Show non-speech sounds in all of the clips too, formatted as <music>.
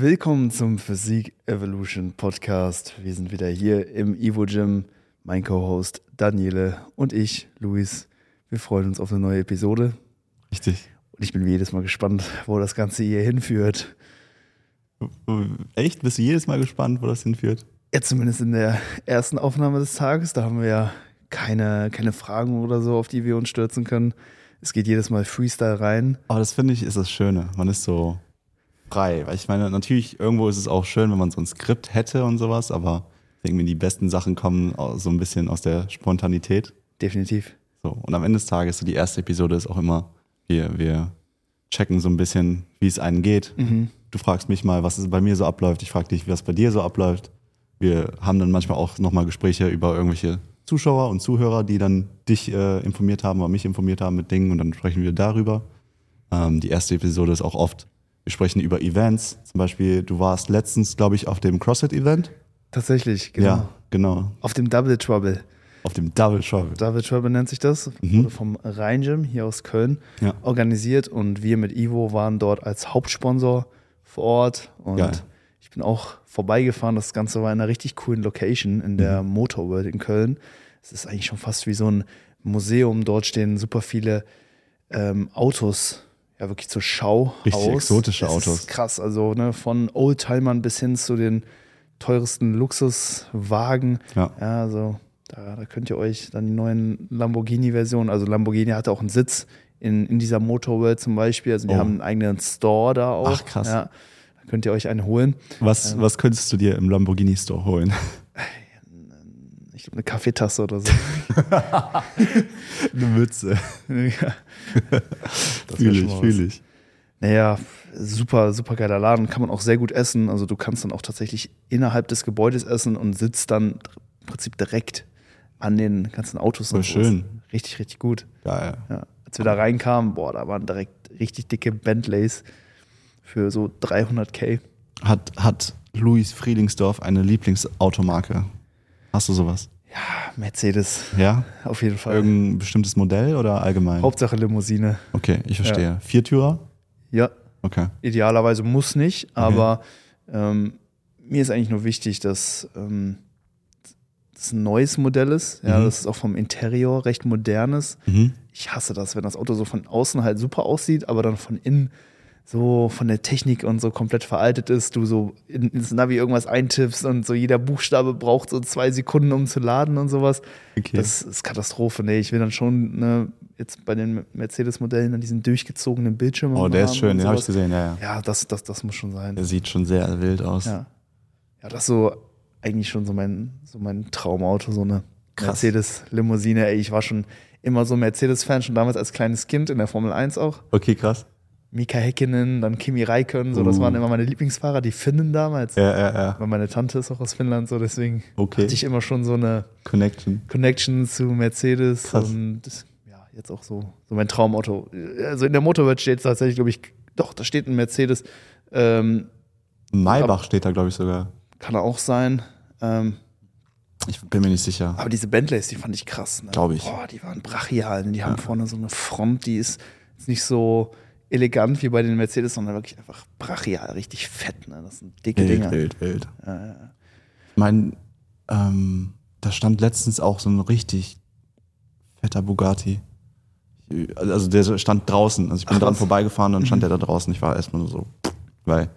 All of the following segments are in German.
Willkommen zum Physik Evolution Podcast. Wir sind wieder hier im Evo Gym. Mein Co-Host Daniele und ich, Luis. Wir freuen uns auf eine neue Episode. Richtig. Und ich bin jedes Mal gespannt, wo das Ganze hier hinführt. Echt? Bist du jedes Mal gespannt, wo das hinführt? Ja, zumindest in der ersten Aufnahme des Tages. Da haben wir ja keine, keine Fragen oder so, auf die wir uns stürzen können. Es geht jedes Mal Freestyle rein. Aber das finde ich ist das Schöne. Man ist so frei. Weil ich meine, natürlich, irgendwo ist es auch schön, wenn man so ein Skript hätte und sowas, aber irgendwie die besten Sachen kommen so ein bisschen aus der Spontanität. Definitiv. So. Und am Ende des Tages, so die erste Episode ist auch immer, wir, wir checken so ein bisschen, wie es einen geht. Mhm. Du fragst mich mal, was bei mir so abläuft. Ich frage dich, was bei dir so abläuft. Wir haben dann manchmal auch nochmal Gespräche über irgendwelche Zuschauer und Zuhörer, die dann dich äh, informiert haben oder mich informiert haben mit Dingen und dann sprechen wir darüber. Ähm, die erste Episode ist auch oft, wir sprechen über Events. Zum Beispiel, du warst letztens, glaube ich, auf dem CrossFit-Event. Tatsächlich, genau. Ja, genau. Auf dem Double Trouble. Auf dem Double Trouble. Double Trouble nennt sich das. Mhm. Wurde vom Rhein Gym hier aus Köln Ja. organisiert und wir mit Ivo waren dort als Hauptsponsor vor Ort. Und Geil. ich bin auch vorbeigefahren. Das Ganze war in einer richtig coolen Location in der Mhm. Motor World in Köln. Es ist eigentlich schon fast wie so ein Museum. Dort stehen super viele ähm, Autos, ja wirklich zur Schau Richtig aus. exotische Es Autos. Ist krass, also ne, von Oldtimern bis hin zu den teuersten Luxuswagen. Ja. Ja, also da, da könnt ihr euch dann die neuen Lamborghini-Versionen, also Lamborghini hatte auch einen Sitz in, in dieser Motorworld zum Beispiel. Also die Oh. haben einen eigenen Store da auch. Ach, krass. Ja, da könnt ihr euch einen holen. Was, was könntest du dir im Lamborghini Store holen? Ich glaube, eine Kaffeetasse oder so. <laughs> Eine Mütze. <laughs> ja. Fühle ich, fühle ich. Naja, super, super geiler Laden. Kann man auch sehr gut essen. Also du kannst dann auch tatsächlich innerhalb des Gebäudes essen und sitzt dann im Prinzip direkt an den ganzen Autos. Voll schön. Richtig, richtig gut. Geil. Ja. Als wir da reinkamen, boah, da waren direkt richtig dicke Bentleys für so 300k. Hat, hat Luis Friedlingsdorf eine Lieblingsautomarke? Hast du sowas? Ja, Mercedes, Ja? auf jeden Fall. Irgendein bestimmtes Modell oder allgemein? Hauptsache Limousine. Okay, ich verstehe. Viertürer? Ja, Okay. idealerweise muss nicht, aber ähm, mir ist eigentlich nur wichtig, dass ähm, das ein neues Modell ist. Ja, Mhm. das ist auch vom Interior recht modern ist. Mhm. Ich hasse das, wenn das Auto so von außen halt super aussieht, aber dann von innen so von der Technik und so komplett veraltet ist, du so in, ins Navi irgendwas eintippst und so jeder Buchstabe braucht so zwei Sekunden, um zu laden und sowas. Okay. Das ist Katastrophe. Nee, ich will dann schon ne, jetzt bei den Mercedes-Modellen dann diesen durchgezogenen Bildschirm. oh, der ist schön, den habe ich gesehen, ja, ja. Ja, das, das, das muss schon sein. Der sieht schon sehr wild aus. Ja. ja, das ist so eigentlich schon so mein, so mein Traumauto, so eine. Mercedes-Limousine. Ey, ich war schon immer so Mercedes-Fan, schon damals als kleines Kind in der Formel 1 auch. Okay, krass. Mika Häkkinen, dann Kimi Räikkönen, so, das Uh. waren immer meine Lieblingsfahrer, die Finnen damals. Ja, ja, ja. Weil meine Tante ist auch aus Finnland, so deswegen Okay. hatte ich immer schon so eine Connection. Connection zu Mercedes Krass. und ja, jetzt auch so, so mein Traumauto. Also in der Motorwelt steht tatsächlich, glaube ich, doch, da steht ein Mercedes. Ähm, Maybach steht da, glaube ich, sogar. kann er auch sein. Ähm, Ich bin mir nicht sicher. aber diese Bentleys, die fand ich krass. Ne? Glaub ich. Boah, die waren brachial. Die haben vorne so eine Front, die ist nicht so elegant wie bei den Mercedes, sondern wirklich einfach brachial, richtig fett. Ne? Das sind dicke Wild, Dinger. wild, wild. Ja, ja. Ich meine, ähm, da stand letztens auch so ein richtig fetter Bugatti. Also der stand draußen. Also ich bin Ach, dran was? vorbeigefahren, dann stand der da draußen. Ich war erstmal nur so, weil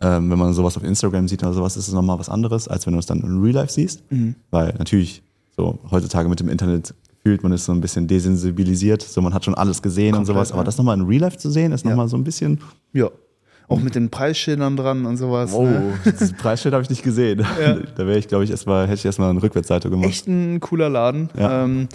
ähm, wenn man sowas auf Instagram sieht oder sowas, ist es nochmal was anderes, als wenn du es dann in Real Life siehst. Weil natürlich, so heutzutage mit dem Internet fühlt man ist so ein bisschen desensibilisiert. So man hat schon alles gesehen und Komplett, sowas. Aber ja. das nochmal in Real Life zu sehen, ist Ja. nochmal so ein bisschen, ja. Auch mit den Preisschildern dran und sowas. oh, Ne? das Preisschild habe ich nicht gesehen. <laughs> Da wäre ich, glaube ich, erstmal, hätte ich erstmal eine Rückwärtsseite gemacht. Echt ein cooler Laden. Ja. Ähm,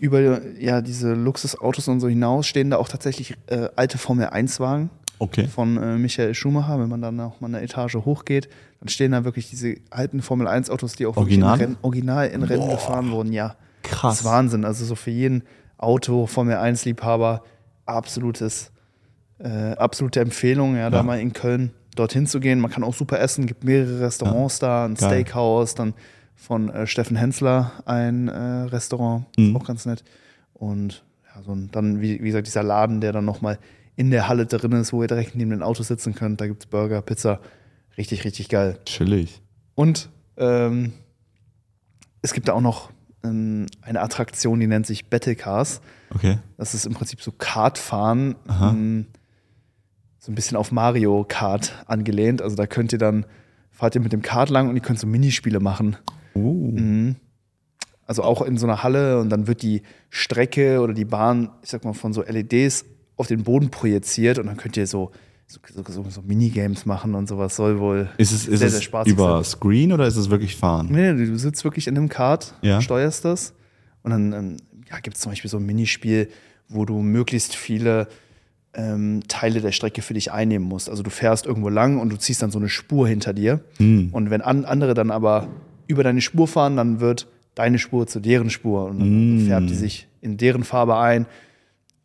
über ja, diese Luxusautos und so hinaus stehen da auch tatsächlich äh, alte Formel-1-Wagen. Okay. von äh, Michael Schumacher, wenn man dann noch mal eine Etage hochgeht, dann stehen da wirklich diese alten Formel 1 Autos, die auch Original? wirklich in Rennen, original in Rennen gefahren wurden. Ja, Krass. das ist Wahnsinn. Also so für jeden Auto Formel 1 Liebhaber absolutes äh, absolute Empfehlung, ja, da Ja. mal in Köln dorthin zu gehen. Man kann auch super essen, gibt mehrere Restaurants da, ein Geil. Steakhouse, dann von äh, Steffen Hensler ein äh, Restaurant, Mhm. auch ganz nett. Und ja, so ein, dann, wie, wie gesagt, dieser Laden, der dann nochmal in der Halle drin ist, wo ihr direkt neben den Autos sitzen könnt. Da gibt es Burger, Pizza. Richtig, richtig geil. Chillig. Und ähm, es gibt da auch noch eine Attraktion, die nennt sich Battle Cars. Okay. Das ist im Prinzip so Kartfahren, ähm, so ein bisschen auf Mario Kart angelehnt. Also da könnt ihr dann, fahrt ihr mit dem Kart lang und ihr könnt so Minispiele machen. Uh. Mhm. Also auch in so einer Halle und dann wird die Strecke oder die Bahn, ich sag mal, von so LEDs auf den Boden projiziert und dann könnt ihr so, so, so, so Minigames machen und sowas. Soll wohl Ist es, ist sehr, sehr spaßig über sein. Screen oder ist es wirklich fahren? Nee, du sitzt wirklich in einem Kart, Ja. steuerst das und dann ähm, ja, gibt es zum Beispiel so ein Minispiel, wo du möglichst viele ähm, Teile der Strecke für dich einnehmen musst. Also du fährst irgendwo lang und du ziehst dann so eine Spur hinter dir. Und wenn an, andere dann aber über deine Spur fahren, dann wird deine Spur zu deren Spur und dann färbt die sich in deren Farbe ein.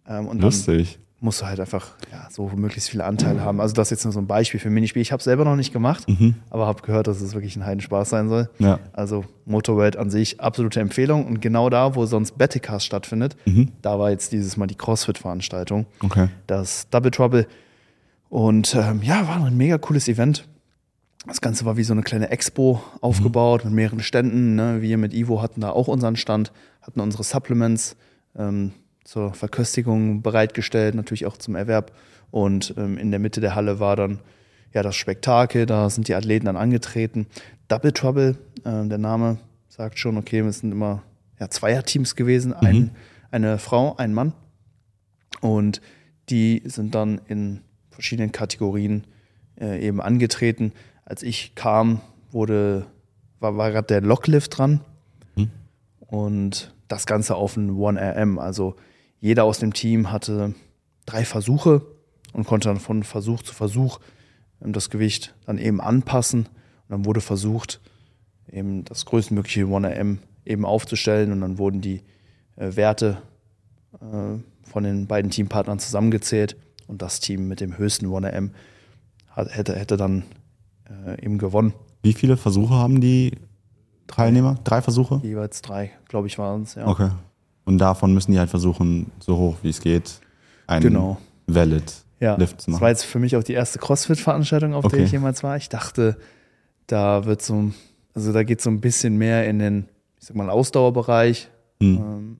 Ähm, Lustig. Musst du halt einfach ja, so möglichst viele Anteile haben. Also das ist jetzt nur so ein Beispiel für ein Minispiel. Ich habe es selber noch nicht gemacht, aber habe gehört, dass es wirklich ein Heidenspaß sein soll. Ja. Also Motorworld an sich absolute Empfehlung. Und genau da, wo sonst Battlecast stattfindet, da war jetzt dieses Mal die CrossFit-Veranstaltung. Okay. Das Double Trouble. Und ähm, ja, war ein mega cooles Event. Das Ganze war wie so eine kleine Expo aufgebaut mit mehreren Ständen. Ne? Wir mit Ivo hatten da auch unseren Stand, hatten unsere Supplements ähm, zur Verköstigung bereitgestellt, natürlich auch zum Erwerb. Und ähm, in der Mitte der Halle war dann ja das Spektakel, da sind die Athleten dann angetreten. Double Trouble, äh, der Name sagt schon, okay, es sind immer ja, Zweierteams gewesen, ein, eine Frau, ein Mann. Und die sind dann in verschiedenen Kategorien äh, eben angetreten. Als ich kam, wurde, war, war gerade der Locklift dran und das Ganze auf ein 1RM. Also jeder aus dem Team hatte drei Versuche und konnte dann von Versuch zu Versuch ähm, das Gewicht dann eben anpassen. Und dann wurde versucht, eben das größtmögliche 1RM eben aufzustellen und dann wurden die äh, Werte äh, von den beiden Teampartnern zusammengezählt und das Team mit dem höchsten 1RM hat, hätte, hätte dann äh, eben gewonnen. Wie viele Versuche haben die Teilnehmer? Drei Versuche? Jeweils drei, glaube ich, waren es. Ja. Okay. Und davon müssen die halt versuchen, so hoch wie es geht, einen Genau. Valid Ja, Lift zu das machen. war jetzt für mich auch die erste CrossFit-Veranstaltung, auf Okay. der ich jemals war. Ich dachte, da wird so, also da geht so ein bisschen mehr in den, ich sag mal, Ausdauerbereich, Hm. ähm,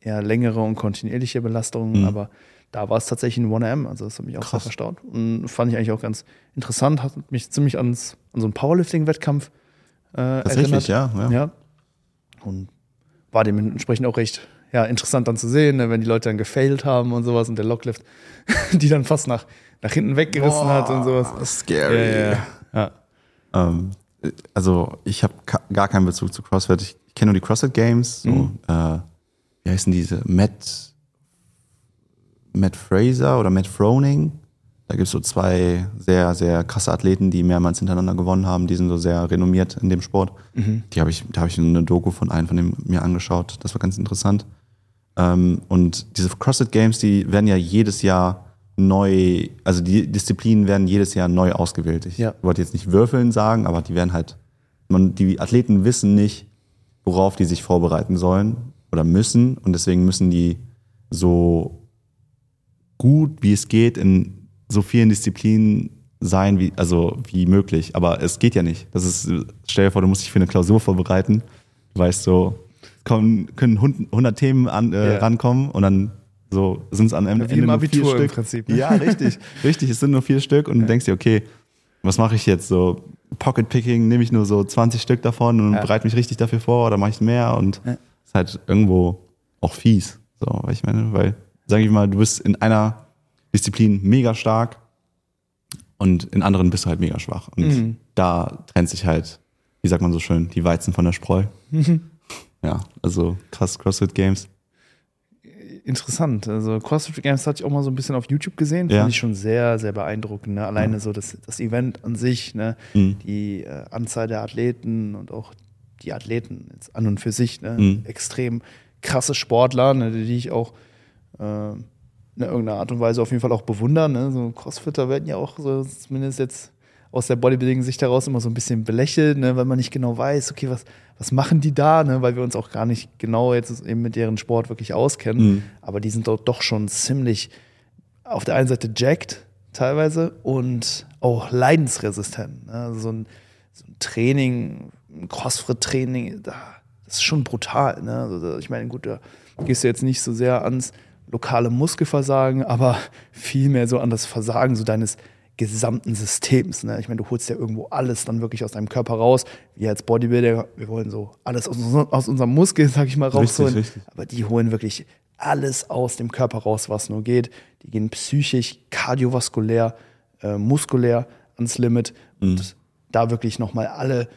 eher längere und kontinuierliche Belastungen, Mhm. aber da war es tatsächlich ein 1M, also das hat mich auch Krass. sehr verstaut. Und fand ich eigentlich auch ganz interessant, hat mich ziemlich ans, an so einen Powerlifting-Wettkampf äh, Tatsächlich, erinnert. ja. ja. Ja. Und war dementsprechend auch recht ja, interessant dann zu sehen, ne, wenn die Leute dann gefailt haben und sowas und der Locklift, <laughs> die dann fast nach, nach hinten weggerissen hat und sowas. Scary. Ja, ja, ja. Ähm, also ich habe gar keinen Bezug zu CrossFit. Ich kenne nur die CrossFit Games. So, Mhm. äh, wie heißen diese? Matt, Matt Fraser oder Matt Froning. Da gibt es so zwei sehr, sehr krasse Athleten, die mehrmals hintereinander gewonnen haben. Die sind so sehr renommiert in dem Sport. Mhm. Die habe ich, da habe ich eine Doku von einem von dem mir angeschaut. Das war ganz interessant. Ähm, und diese CrossFit Games, die werden ja jedes Jahr neu, also die Disziplinen werden jedes Jahr neu ausgewählt. Ich Ja. wollte jetzt nicht würfeln sagen, aber die werden halt, man, die Athleten wissen nicht, worauf die sich vorbereiten sollen oder müssen und deswegen müssen die so gut wie es geht in so vielen Disziplinen sein, wie, also wie möglich. Aber es geht ja nicht. Das ist, stell dir vor, du musst dich für eine Klausur vorbereiten. Du weißt so, kommen, können hund- 100 Themen an, äh, Ja. rankommen und dann so sind es am Ende Wie im nur vier im Stück. Prinzip, ne? Ja, richtig. <laughs> richtig, es sind nur vier Stück und du denkst dir, okay, was mache ich jetzt? So Pocket Picking, nehme ich nur so 20 Stück davon und Ja. bereite mich richtig dafür vor oder mache ich mehr und Ja. ist halt irgendwo auch fies. So, weil ich meine, weil, sag ich mal, du bist in einer Disziplin mega stark und in anderen bist du halt mega schwach. Und Mhm. da trennt sich halt, wie sagt man so schön, die Weizen von der Spreu. <laughs> Ja, also krass CrossFit Games. Interessant. Also CrossFit Games hatte ich auch mal so ein bisschen auf YouTube gesehen. Ja. Fand ich schon sehr, sehr beeindruckend. Ne? Alleine so das, das Event an sich, ne? Mhm. die äh, Anzahl der Athleten und auch die Athleten jetzt an und für sich. Ne? Mhm. Extrem krasse Sportler, ne? die ich auch äh, in irgendeiner Art und Weise auf jeden Fall auch bewundern. Ne? So Crossfitter werden ja auch so zumindest jetzt aus der Bodybuilding-Sicht heraus immer so ein bisschen belächelt, ne? weil man nicht genau weiß, okay, was, was machen die da, ne? weil wir uns auch gar nicht genau jetzt eben mit deren Sport wirklich auskennen. Mhm. Aber die sind doch, doch schon ziemlich auf der einen Seite jacked teilweise und auch leidensresistent. Ne? Also so, ein, so ein Training, ein Crossfit-Training, da, das ist schon brutal. Ne? Also, ich meine, gut, da gehst du jetzt nicht so sehr ans lokale Muskelversagen, aber <laughs> vielmehr so an das Versagen so deines gesamten Systems. Ne? Ich meine, du holst ja irgendwo alles dann wirklich aus deinem Körper raus. Wir als Bodybuilder, wir wollen so alles aus, aus unserem Muskel, sag ich mal, rausholen. Richtig, richtig. Aber die holen wirklich alles aus dem Körper raus, was nur geht. Die gehen psychisch, kardiovaskulär, äh, muskulär ans Limit. Mhm. Und da wirklich nochmal alle,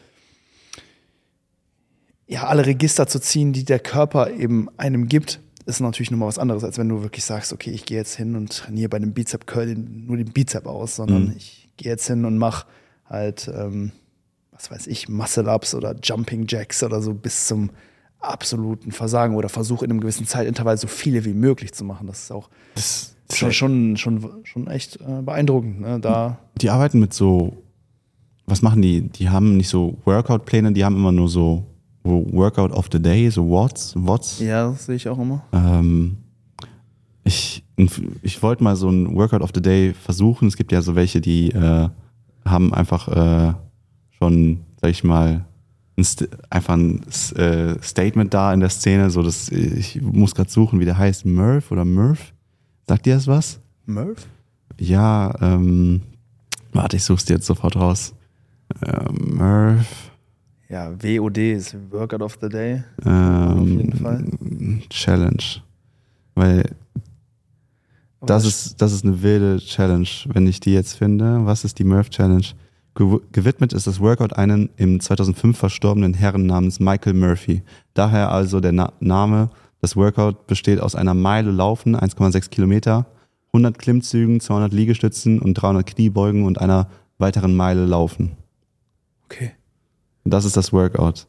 ja, alle Register zu ziehen, die der Körper eben einem gibt, ist natürlich nochmal was anderes, als wenn du wirklich sagst, okay, ich gehe jetzt hin und trainiere bei einem Bizep Curl nur den Bizep aus, sondern mhm. ich gehe jetzt hin und mache halt, ähm, was weiß ich, Muscle Ups oder Jumping Jacks oder so bis zum absoluten Versagen oder versuche in einem gewissen Zeitintervall so viele wie möglich zu machen. Das ist auch das ist schon, schon, schon, schon echt äh, beeindruckend. Ne? Da die arbeiten mit so, was machen die? Die haben nicht so Workout-Pläne, die haben immer nur so Workout of the Day, so Watts, Watts. Ja, das sehe ich auch immer. Ähm, ich ich wollte mal so ein Workout of the Day versuchen. Es gibt ja so welche, die äh, haben einfach äh, schon, sag ich mal, ein einfach ein äh, Statement da in der Szene. So, dass ich muss gerade suchen, wie der heißt, Murph oder Murph. Sagt dir das was? Murph? Ja, ähm, warte, ich such's dir jetzt sofort raus. Äh, Murph. Ja, WOD ist Workout of the Day. Ähm, auf jeden Fall. Challenge. Weil das ist, das ist eine wilde Challenge, wenn ich die jetzt finde. Was ist die Murph Challenge? Gewidmet ist das Workout einem im 2005 verstorbenen Herren namens Michael Murphy. Daher also der Na Name. Das Workout besteht aus einer Meile Laufen, 1,6 Kilometer, 100 Klimmzügen, 200 Liegestützen und 300 Kniebeugen und einer weiteren Meile Laufen. Okay. Das ist das Workout.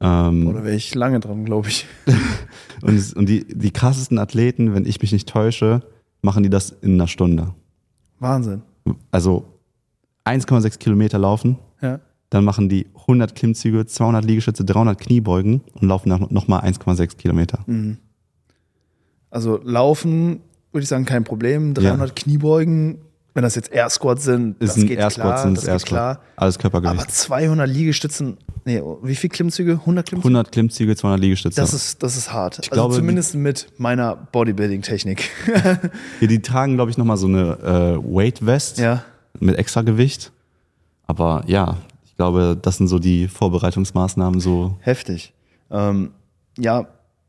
Ähm, Oder wäre ich lange dran, glaube ich. <laughs> und, und die, die krassesten Athleten, wenn ich mich nicht täusche, machen die das in einer Stunde. Wahnsinn. Also 1,6 Kilometer laufen. Ja. Dann machen die 100 Klimmzüge, 200 Liegestütze, 300 Kniebeugen und laufen nochmal 1,6 Kilometer. Mhm. Also laufen, würde ich sagen, kein Problem. 300 ja. Kniebeugen wenn das jetzt Air Squats sind, ist das geht Air klar, sind das Air geht klar. Alles Körpergewicht. Aber 200 Liegestützen, nee, wie viel Klimmzüge? 100 Klimmzüge? 100 Klimmzüge, 200 Liegestütze. Das ist, das ist hart. Ich also glaube, zumindest mit meiner Bodybuilding-Technik. <laughs> ja, die tragen, glaube ich, nochmal so eine äh, Weight Vest ja. mit extra Gewicht. Aber ja, ich glaube, das sind so die Vorbereitungsmaßnahmen so. Heftig. Ähm, ja,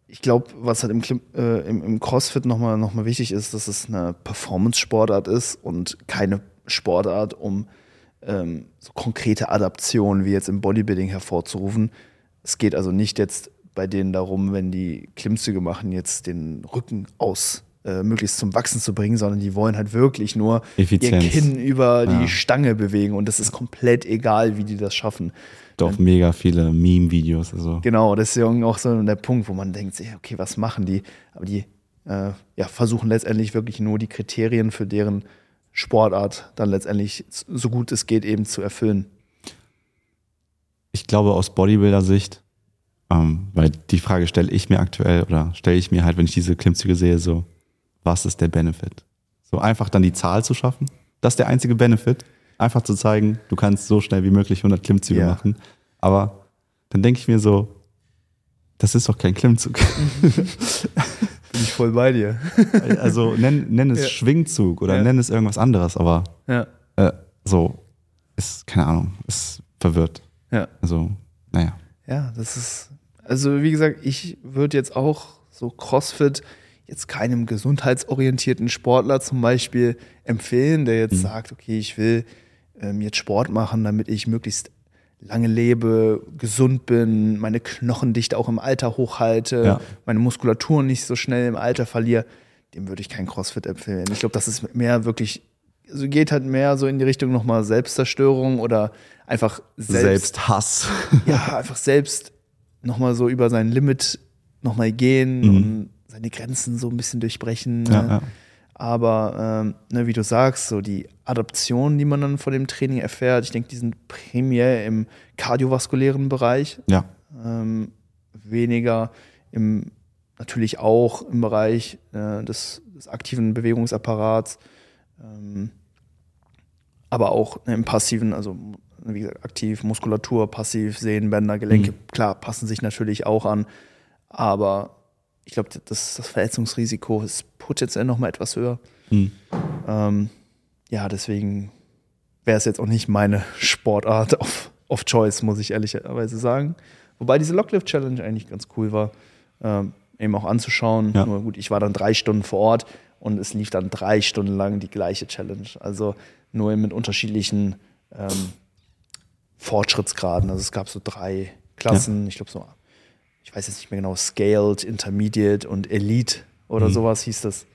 ich glaube, was halt im, äh, im, im CrossFit nochmal noch mal wichtig ist, dass es eine Performance-Sportart ist und keine Sportart, um ähm, so konkrete Adaptionen wie jetzt im Bodybuilding hervorzurufen. Es geht also nicht jetzt bei denen darum, wenn die Klimmzüge machen, jetzt den Rücken aus äh, möglichst zum Wachsen zu bringen, sondern die wollen halt wirklich nur Effizienz. ihr Kinn über ja. die Stange bewegen und das ist komplett egal, wie die das schaffen. Doch mega viele Meme-Videos. Also. Genau, das ist ja auch so der Punkt, wo man denkt, okay, was machen die? Aber die äh, ja, versuchen letztendlich wirklich nur die Kriterien für deren Sportart dann letztendlich so gut es geht eben zu erfüllen. Ich glaube aus Bodybuilder-Sicht, ähm, weil die Frage stelle ich mir aktuell oder stelle ich mir halt, wenn ich diese Klimmzüge sehe, so, was ist der Benefit? So einfach dann die Zahl zu schaffen, das ist der einzige Benefit einfach zu zeigen, du kannst so schnell wie möglich 100 Klimmzüge ja. machen. Aber dann denke ich mir so, das ist doch kein Klimmzug. <laughs> Bin ich voll bei dir. <laughs> also nenn, nenn es ja. Schwingzug oder ja. nenn es irgendwas anderes, aber ja. äh, so ist, keine Ahnung, ist verwirrt. Ja. Also, naja. Ja, das ist, also wie gesagt, ich würde jetzt auch so CrossFit jetzt keinem gesundheitsorientierten Sportler zum Beispiel empfehlen, der jetzt mhm. sagt, okay, ich will ähm, jetzt Sport machen, damit ich möglichst lange lebe, gesund bin, meine Knochendichte auch im Alter hochhalte, ja. meine Muskulatur nicht so schnell im Alter verliere, dem würde ich kein CrossFit empfehlen. Ich glaube, das ist mehr wirklich, also geht halt mehr so in die Richtung nochmal Selbstzerstörung oder einfach selbst, Selbsthass. <laughs> ja, einfach selbst nochmal so über sein Limit nochmal gehen mhm. und seine Grenzen so ein bisschen durchbrechen. Ja, ne? ja. Aber ähm, ne, wie du sagst, so die Adaptionen, die man dann von dem Training erfährt, ich denke, die sind primär im kardiovaskulären Bereich. Ja. Ähm, weniger im, natürlich auch im Bereich äh, des, des, aktiven Bewegungsapparats. Ähm, aber auch ne, im passiven, also wie gesagt, aktiv, Muskulatur, passiv, Sehnenbänder, Gelenke, Mhm. klar, passen sich natürlich auch an. Aber ich glaube, das, das Verletzungsrisiko ist potenziell noch mal etwas höher. Mhm. Ähm, ja, deswegen wäre es jetzt auch nicht meine Sportart of, of Choice, muss ich ehrlicherweise sagen. Wobei diese Locklift Challenge eigentlich ganz cool war, ähm, eben auch anzuschauen. Ja. Nur gut, ich war dann drei Stunden vor Ort und es lief dann drei Stunden lang die gleiche Challenge. Also nur mit unterschiedlichen ähm, Fortschrittsgraden. Also es gab so drei Klassen, ich glaube so, ich weiß jetzt nicht mehr genau, Scaled, Intermediate und Elite oder Mhm. sowas hieß das.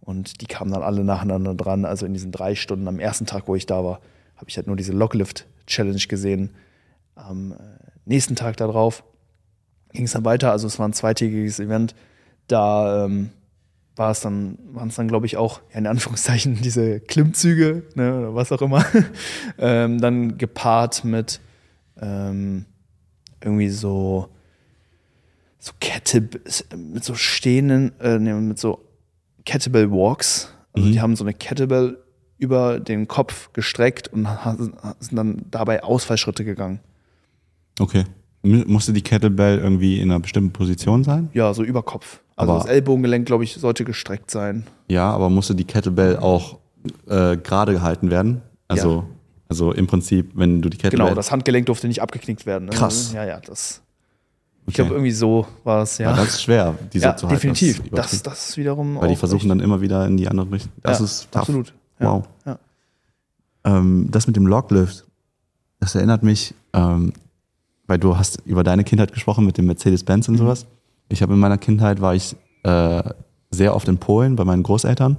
Und die kamen dann alle nacheinander dran. Also in diesen drei Stunden am ersten Tag, wo ich da war, habe ich halt nur diese Locklift Challenge gesehen. Am äh, nächsten Tag darauf ging es dann weiter. Also es war ein zweitägiges Event. Da ähm, war es dann, waren es dann, glaube ich, auch, ja, in Anführungszeichen, <laughs> diese Klimmzüge, ne, oder was auch immer. <laughs> ähm, dann gepaart mit ähm, irgendwie so, so Kette, mit so stehenden, äh, ne, mit so Kettlebell Walks. Also Mhm. die haben so eine Kettlebell über den Kopf gestreckt und sind dann dabei Ausfallschritte gegangen. Okay. Musste die Kettlebell irgendwie in einer bestimmten Position sein? Ja, so über Kopf. Also Aber- das Ellbogengelenk, glaube ich, sollte gestreckt sein. Ja, aber musste die Kettlebell auch äh, gerade gehalten werden? Also, also im Prinzip, wenn du die Kettlebell. Genau, das Handgelenk durfte nicht abgeknickt werden. Ne? Krass. Ja, ja, das. Ich glaube, irgendwie so war es, ja. Das ist schwer, die so ja, zu halten. definitiv. Das ist Das, das wiederum. Weil die versuchen dann immer wieder in die andere Richtung. Das ja, ist tough. Absolut. Wow. Ja. Ähm, das mit dem Loglift, das erinnert mich, ähm, weil du hast über deine Kindheit gesprochen mit dem Mercedes-Benz und Mhm. sowas. Ich habe in meiner Kindheit war ich äh, sehr oft in Polen bei meinen Großeltern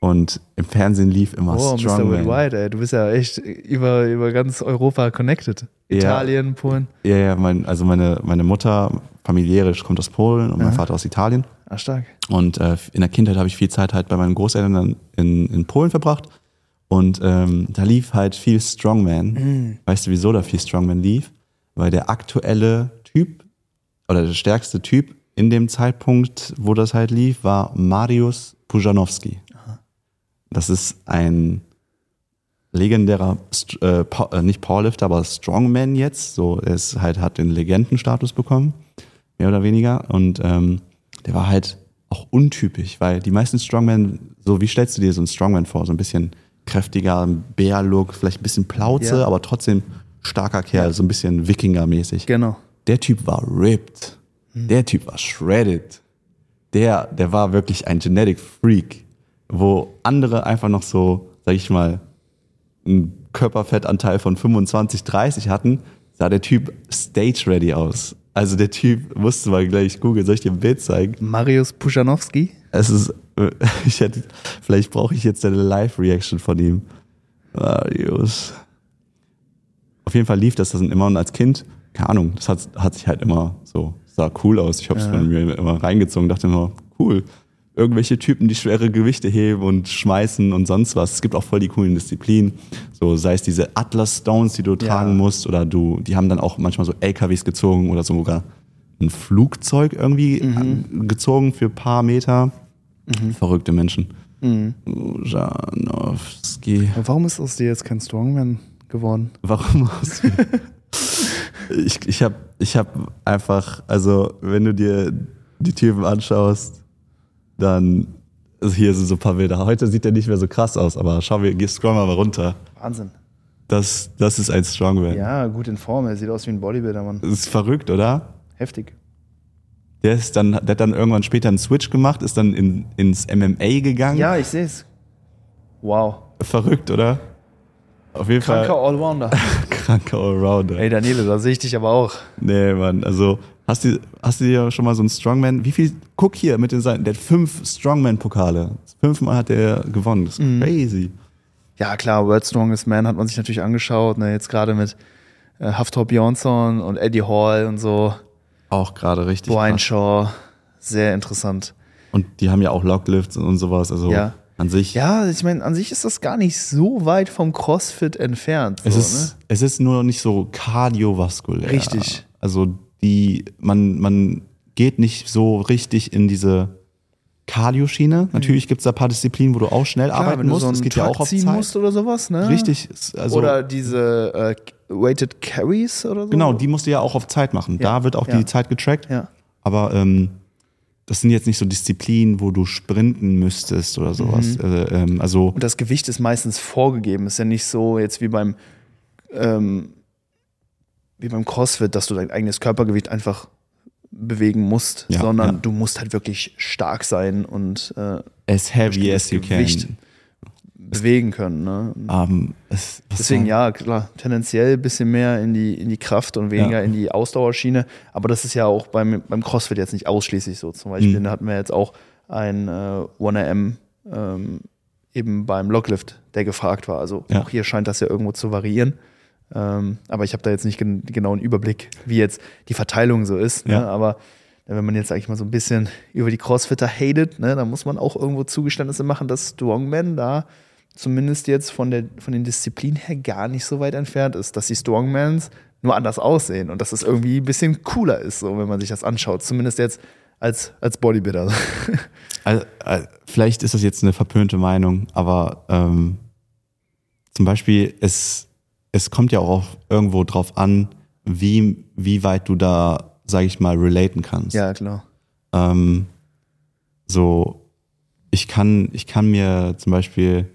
und im Fernsehen lief immer Oh, Mr. Strongman. Worldwide, ey. Du bist ja echt über, über ganz Europa connected. Ja. Italien, Polen. Ja, ja, mein, also meine, meine Mutter familiärisch kommt aus Polen und mein. Vater aus Italien. Ah, stark. Und äh, in der Kindheit habe ich viel Zeit halt bei meinen Großeltern in, in Polen verbracht. Und ähm, da lief halt viel Strongman. Weißt du, wieso da viel Strongman lief? Weil der aktuelle Typ oder der stärkste Typ in dem Zeitpunkt, wo das halt lief, war Mariusz Pujanowski. Das ist ein legendärer, äh, äh, nicht Powerlifter, aber Strongman jetzt. So, er ist halt, hat den Legendenstatus bekommen, mehr oder weniger. Und ähm, der war halt auch untypisch, weil die meisten Strongmen, so wie stellst du dir so einen Strongman vor? So ein bisschen kräftiger, Bär-Look, vielleicht ein bisschen Plauze, Ja. aber trotzdem starker Kerl, so ein bisschen Wikinger-mäßig. Genau. Der Typ war ripped. Der Typ war shredded. Der, der war wirklich ein Genetic Freak, wo andere einfach noch so, sag ich mal, einen Körperfettanteil von 25, 30 hatten, sah der Typ stage ready aus. Also der Typ, musst du mal gleich googeln, soll ich dir ein Bild zeigen? Marius Pujanowski. Es ist, äh, <laughs> ich hätte, vielleicht brauche ich jetzt eine Live-Reaction von ihm. Marius. Auf jeden Fall lief das dann immer und als Kind, keine Ahnung, das hat, hat sich halt immer so, sah cool aus. Ich habe es Ja. von mir immer reingezogen, dachte immer, cool. Irgendwelche Typen, die schwere Gewichte heben und schmeißen und sonst was. Es gibt auch voll die coolen Disziplinen. So, sei es diese Atlas Stones, die du tragen musst, oder du, die haben dann auch manchmal so LKWs gezogen oder sogar ein Flugzeug irgendwie an- gezogen für ein paar Meter. Verrückte Menschen. Janowski. Und warum ist aus dir jetzt kein Strongman geworden? Warum hast <laughs> du. ich ich habe ich hab einfach, also, wenn du dir die Typen anschaust, dann. Also hier sind so ein paar Bilder. Heute sieht der nicht mehr so krass aus, aber schau, wir scrollen mal runter. Wahnsinn. Das, das ist ein Strongman. Ja, gut in Form. Er sieht aus wie ein Bodybuilder, Mann. Das ist verrückt, oder? Heftig. Der, ist dann, der hat dann irgendwann später einen Switch gemacht, ist dann in, ins MMA gegangen. Ja, ich sehe es. Wow. Verrückt, oder? Auf jeden Kranker Fall Allrounder. <laughs> kranker Allrounder. Ey, Daniele, da sehe ich dich aber auch. Nee, Mann, also hast du, hast du dir schon mal so einen Strongman, wie viel, guck hier mit den Seiten, der hat fünf Strongman-Pokale. Fünfmal hat er gewonnen, das ist Mhm. crazy. Ja, klar, World Strongest Man hat man sich natürlich angeschaut. Ne, jetzt gerade mit äh, Haftor Bjornsson und Eddie Hall und so. Auch gerade richtig Brian krass. Shaw. Sehr interessant. Und die haben ja auch Locklifts und sowas, also Ja. an sich. Ja, ich meine, an sich ist das gar nicht so weit vom CrossFit entfernt. Es so, ist, es ist nur nicht so kardiovaskulär. Richtig. Also die, man, man geht nicht so richtig in diese Cardio-Schiene. Natürlich gibt es da ein paar Disziplinen, wo du auch schnell Klar, arbeiten musst. so das geht ja Truck auch auf Zeit. musst oder sowas, ne? Richtig. Also, oder diese äh, Weighted Carries oder so. genau, die musst du ja auch auf Zeit machen. Ja, Da wird auch ja. die Zeit getrackt. Ja. Aber ähm, das sind jetzt nicht so Disziplinen, wo du sprinten müsstest oder sowas. Mhm. Äh, ähm, also Und das Gewicht ist meistens vorgegeben. Ist ja nicht so jetzt wie beim ähm, wie beim CrossFit, dass du dein eigenes Körpergewicht einfach bewegen musst, Ja, sondern ja. du musst halt wirklich stark sein und äh, as heavy as you Gewicht can. bewegen können. Ne? Ähm, es, Deswegen ja, klar, tendenziell ein bisschen mehr in die, in die Kraft und weniger Ja. in die Ausdauerschiene. Aber das ist ja auch beim, beim CrossFit jetzt nicht ausschließlich so. Zum Beispiel Mhm. hatten wir jetzt auch ein äh, 1AM ähm, eben beim Locklift, der gefragt war. Also auch hier scheint das ja irgendwo zu variieren. Ähm, aber ich habe da jetzt nicht gen genauen Überblick, wie jetzt die Verteilung so ist. Ne? Ja. Aber wenn man jetzt, sag ich mal, so ein bisschen über die Crossfitter hatet, ne, dann muss man auch irgendwo Zugeständnisse machen, dass Strongman da zumindest jetzt von, der, von den Disziplinen her gar nicht so weit entfernt ist, dass die Strongmans nur anders aussehen und dass es irgendwie ein bisschen cooler ist, so wenn man sich das anschaut. Zumindest jetzt als, als Bodybuilder. <laughs> Also, äh, vielleicht ist das jetzt eine verpönte Meinung, aber ähm, zum Beispiel, es, es kommt ja auch irgendwo drauf an, wie, wie weit du da, sage ich mal, relaten kannst. ja, klar. Ähm, so, ich kann, ich kann mir zum Beispiel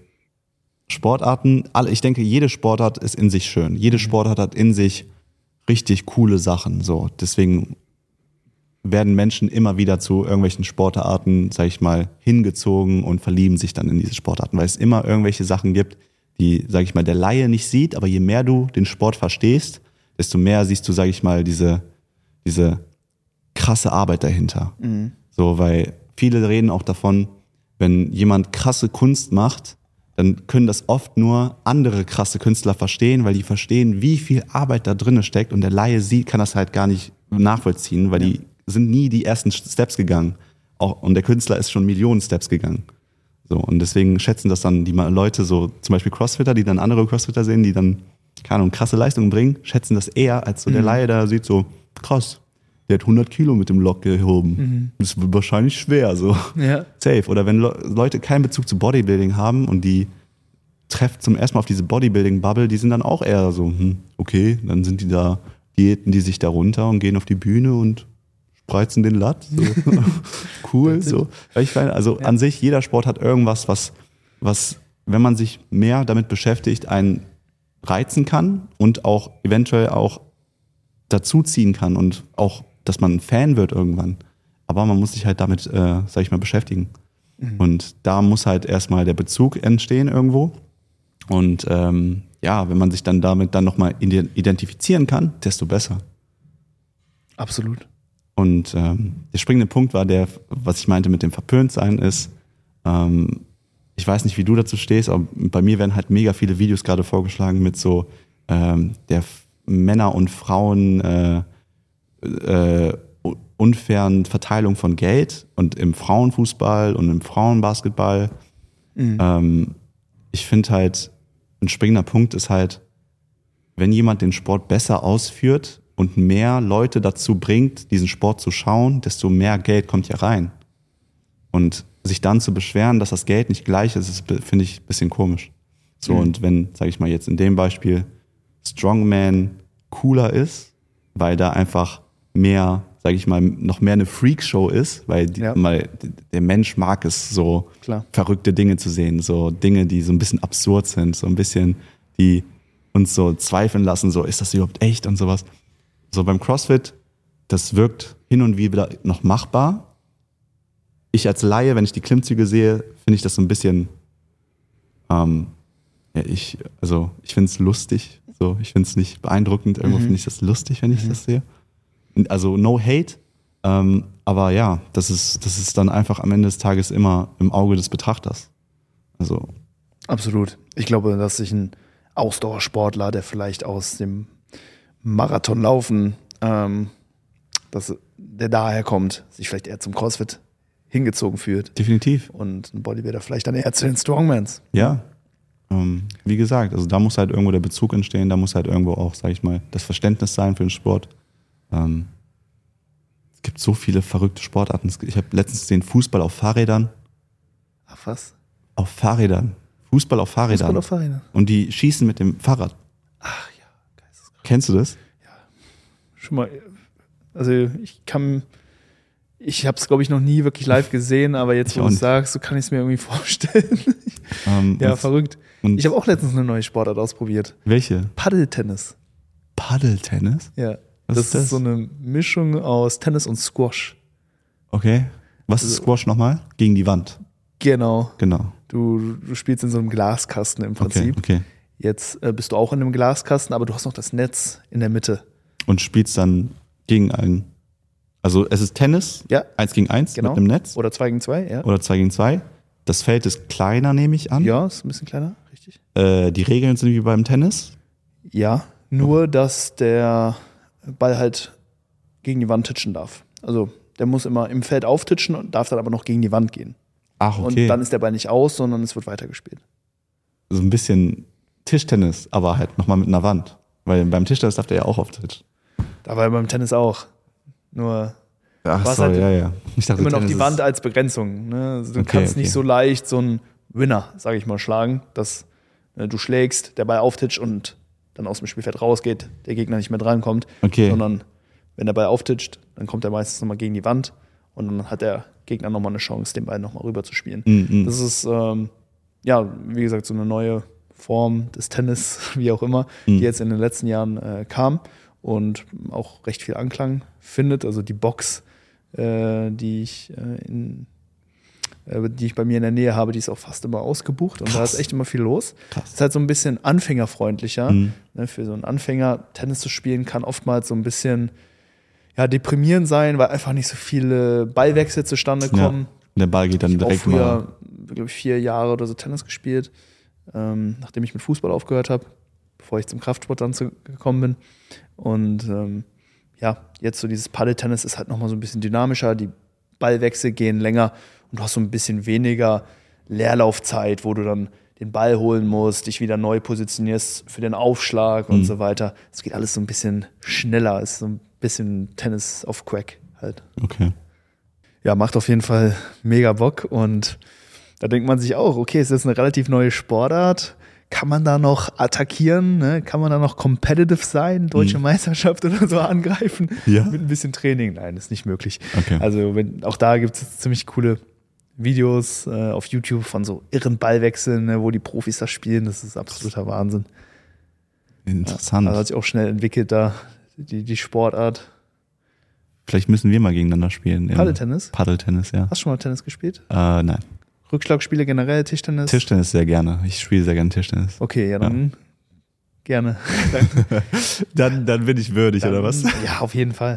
Sportarten, alle, ich denke, jede Sportart ist in sich schön. Jede Sportart hat in sich richtig coole Sachen. So, deswegen werden Menschen immer wieder zu irgendwelchen Sportarten, sag ich mal, hingezogen und verlieben sich dann in diese Sportarten, weil es immer irgendwelche Sachen gibt, die, sag ich mal, der Laie nicht sieht, aber je mehr du den Sport verstehst, desto mehr siehst du, sag ich mal, diese, diese krasse Arbeit dahinter. So, weil viele reden auch davon, wenn jemand krasse Kunst macht, dann können das oft nur andere krasse Künstler verstehen, weil die verstehen, wie viel Arbeit da drinne steckt und der Laie sieht, kann das halt gar nicht nachvollziehen, weil die sind nie die ersten Steps gegangen. Auch, und der Künstler ist schon Millionen Steps gegangen. So, und deswegen schätzen das dann die Leute, so zum Beispiel Crossfitter, die dann andere Crossfitter sehen, die dann, keine Ahnung, krasse Leistungen bringen, schätzen das eher, als so der Laie, der sieht so, krass, der hat 100 Kilo mit dem Lock gehoben. Das wird wahrscheinlich schwer, so. Ja. Safe. Oder wenn Le Leute keinen Bezug zu Bodybuilding haben und die treffen zum ersten Mal auf diese Bodybuilding-Bubble, die sind dann auch eher so, hm, okay, dann sind die da, diäten die sich da runter und gehen auf die Bühne und spreizen den Latt. So. <laughs> <laughs> cool, so. Ich meine, also an sich, jeder Sport hat irgendwas, was, was, wenn man sich mehr damit beschäftigt, einen reizen kann und auch eventuell auch dazuziehen kann und auch, dass man ein Fan wird irgendwann. Aber man muss sich halt damit, äh, sag ich mal, beschäftigen. Und da muss halt erstmal der Bezug entstehen irgendwo. Und ähm, ja, wenn man sich dann damit dann nochmal identifizieren kann, desto besser. Absolut. Und ähm, der springende Punkt war der, was ich meinte mit dem Verpöntsein ist, ähm, ich weiß nicht, wie du dazu stehst, aber bei mir werden halt mega viele Videos gerade vorgeschlagen mit so ähm, der F- Männer und Frauen äh, äh, unfairen Verteilung von Geld und im Frauenfußball und im Frauenbasketball. Ähm, ich finde halt, ein springender Punkt ist halt, wenn jemand den Sport besser ausführt und mehr Leute dazu bringt, diesen Sport zu schauen, desto mehr Geld kommt ja rein. Und sich dann zu beschweren, dass das Geld nicht gleich ist, ist finde ich ein bisschen komisch. So, und wenn, sage ich mal jetzt in dem Beispiel, Strongman cooler ist, weil da einfach mehr, sage ich mal, noch mehr eine Freakshow ist, weil die, Ja. mal, der Mensch mag es so Klar. verrückte Dinge zu sehen, so Dinge, die so ein bisschen absurd sind, so ein bisschen, die uns so zweifeln lassen, so ist das überhaupt echt und sowas. So beim CrossFit, das wirkt hin und wieder noch machbar. Ich als Laie, wenn ich die Klimmzüge sehe, finde ich das so ein bisschen, ähm, ja, ich, also ich finde es lustig, so, ich finde es nicht beeindruckend, irgendwo finde ich das lustig, wenn ich das sehe. Also no hate, ähm, aber ja, das ist, das ist dann einfach am Ende des Tages immer im Auge des Betrachters. Also, Absolut. Ich glaube, dass sich ein Ausdauersportler, der vielleicht aus dem Marathonlaufen, ähm, dass der daher kommt, sich vielleicht eher zum CrossFit hingezogen fühlt definitiv. und ein Bodybuilder vielleicht dann eher zu den Strongmans. Ja. Ähm, wie gesagt, also da muss halt irgendwo der Bezug entstehen, da muss halt irgendwo auch, sag ich mal, das Verständnis sein für den Sport. Ähm, gibt so viele verrückte Sportarten. Ich habe letztens gesehen Fußball auf Fahrrädern. Ach was? Auf Fahrrädern. Fußball auf Fahrrädern. Fußball auf Fahrrädern. Und die schießen mit dem Fahrrad. Ach. Kennst du das? Schon mal, also ich kann, ich habe es glaube ich noch nie wirklich live gesehen, aber jetzt, Ich wo du es sagst, so kann ich es mir irgendwie <laughs> vorstellen. Ähm, ja, und, verrückt. und Ich habe auch letztens eine neue Sportart ausprobiert. welche? Paddeltennis. Paddeltennis? Ja. Was das ist das? ist so eine Mischung aus Tennis und Squash. Okay. Was Also ist Squash nochmal? Gegen die Wand. Genau. Genau. Du, du spielst in so einem Glaskasten im Okay, Prinzip. okay. Jetzt äh, bist du auch in einem Glaskasten, aber du hast noch das Netz in der Mitte. Und spielst dann gegen einen. Also es ist Tennis, Ja. eins gegen eins Genau. mit einem Netz Oder zwei gegen zwei, ja. oder zwei gegen zwei. Das Feld ist kleiner, nehme ich an. Ja, ist ein bisschen kleiner, richtig. Äh, die Regeln sind wie beim Tennis. Ja, nur dass der Ball halt gegen die Wand titschen darf. Also der muss immer im Feld auftitschen und darf dann aber noch gegen die Wand gehen. Ach, Und okay. dann ist der Ball nicht aus, sondern es wird weitergespielt. so ein bisschen Tischtennis, aber halt nochmal mit einer Wand. Weil beim Tischtennis darf der ja auch auf Tisch. Dabei beim Tennis auch. Nur Ach Was so, halt ja, ja. Ich dachte, immer noch Tennis die Wand als Begrenzung. Ne? Also du Okay, kannst okay. nicht so leicht so einen Winner, sage ich mal, schlagen, dass äh, du schlägst, der Ball auftitscht und dann aus dem Spielfeld rausgeht, der Gegner nicht mehr drankommt. Okay. Sondern wenn der Ball auftitscht, dann kommt er meistens nochmal gegen die Wand und dann hat der Gegner nochmal eine Chance, den Ball nochmal rüber zu spielen. Mm, mm. Das ist, ähm, ja, wie gesagt, so eine neue Form des Tennis, <laughs> wie auch immer, Mhm. die jetzt in den letzten Jahren äh, kam und auch recht viel Anklang findet. Also die Box, äh, die ich äh, in äh, die ich bei mir in der Nähe habe, die ist auch fast immer ausgebucht und da Krass. ist echt immer viel los. Krass. Ist halt so ein bisschen anfängerfreundlicher. Mhm. Ne, für so einen Anfänger Tennis zu spielen kann oftmals so ein bisschen ja, deprimierend sein, weil einfach nicht so viele Ballwechsel zustande Ja. kommen. Der Ball geht dann Ich direkt mal. früher, glaube ich, vier Jahre oder so Tennis gespielt, ähm, nachdem ich mit Fußball aufgehört habe, bevor ich zum Kraftsport dann zu, gekommen bin. Und ähm, ja, jetzt so dieses Paddeltennis ist halt nochmal so ein bisschen dynamischer, die Ballwechsel gehen länger und du hast so ein bisschen weniger Leerlaufzeit, wo du dann den Ball holen musst, dich wieder neu positionierst für den Aufschlag und Mhm. so weiter. Es geht alles so ein bisschen schneller, ist so ein bisschen Tennis auf Crack halt Okay. ja, macht auf jeden Fall mega Bock und da denkt man sich auch, okay, es ist eine relativ neue Sportart. Kann man da noch attackieren? Ne? Kann man da noch competitive sein? Deutsche Mhm. Meisterschaft oder so angreifen? Ja. Mit ein bisschen Training? Nein, ist nicht möglich. Okay. Also wenn, auch da gibt es ziemlich coole Videos äh, auf YouTube von so irren Ballwechseln, ne, wo die Profis das spielen. Das ist absoluter Wahnsinn. Interessant. Also hat sich auch schnell entwickelt da die, die Sportart. Vielleicht müssen wir mal gegeneinander spielen. Paddeltennis? Paddeltennis, ja. Hast du schon mal Tennis gespielt? Äh, nein. Rückschlagspiele generell, Tischtennis? Tischtennis sehr gerne. Ich spiele sehr gerne Tischtennis. Okay, ja, dann gerne. <laughs> Dann, dann bin ich würdig, Dann- <laughs> Ja, auf jeden Fall.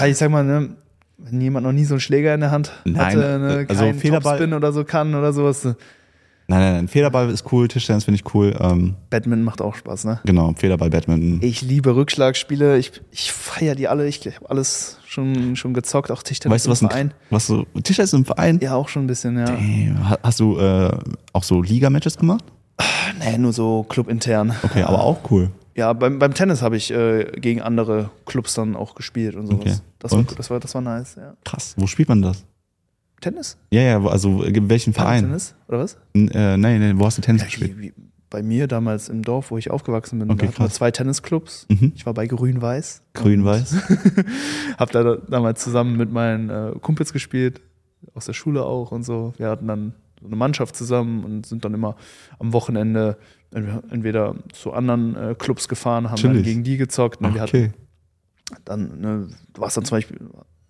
ja, ich sag mal, ne, wenn jemand noch nie so einen Schläger in der Hand Nein, hatte, ne, also Federball- Topspin oder so kann oder sowas. Ne, Nein, nein, nein. Federball ist cool, Tischtennis finde ich cool. Ähm, Badminton macht auch Spaß, ne? genau, Federball, Badminton. Ich liebe Rückschlagspiele. Ich, ich feiere die alle. Ich, habe alles schon, schon gezockt, auch Tischtennis Weißt du, was im ein Verein. was so Tischtennis im Verein? Ja, auch schon ein bisschen, ja. Damn. Ha- Hast du äh, auch so Liga-Matches gemacht? Nee, nur so clubintern. Okay, aber auch cool. Ja, beim, beim Tennis habe ich äh, gegen andere Clubs dann auch gespielt und sowas. Okay. Das, war, Und? das, war, das war nice, ja. Krass. Wo spielt man das? Tennis? Ja, ja, also in welchem Verein? Tennis? Oder was? N- Äh, nein, nein, wo hast du Tennis Ja, gespielt? wie, wie bei mir damals im Dorf, wo ich aufgewachsen bin, Okay, da hatten zwei Tennisclubs. Mhm. Ich war bei Grün-Weiß. Grün-Weiß. <laughs> Hab da damals zusammen mit meinen äh, Kumpels gespielt, aus der Schule auch und so. Wir hatten dann so eine Mannschaft zusammen und sind dann immer am Wochenende entweder- zu anderen äh, Clubs gefahren, haben dann Chillig. gegen die gezockt. Ne? Wir hatten Okay. dann, ne, du warst dann zum Beispiel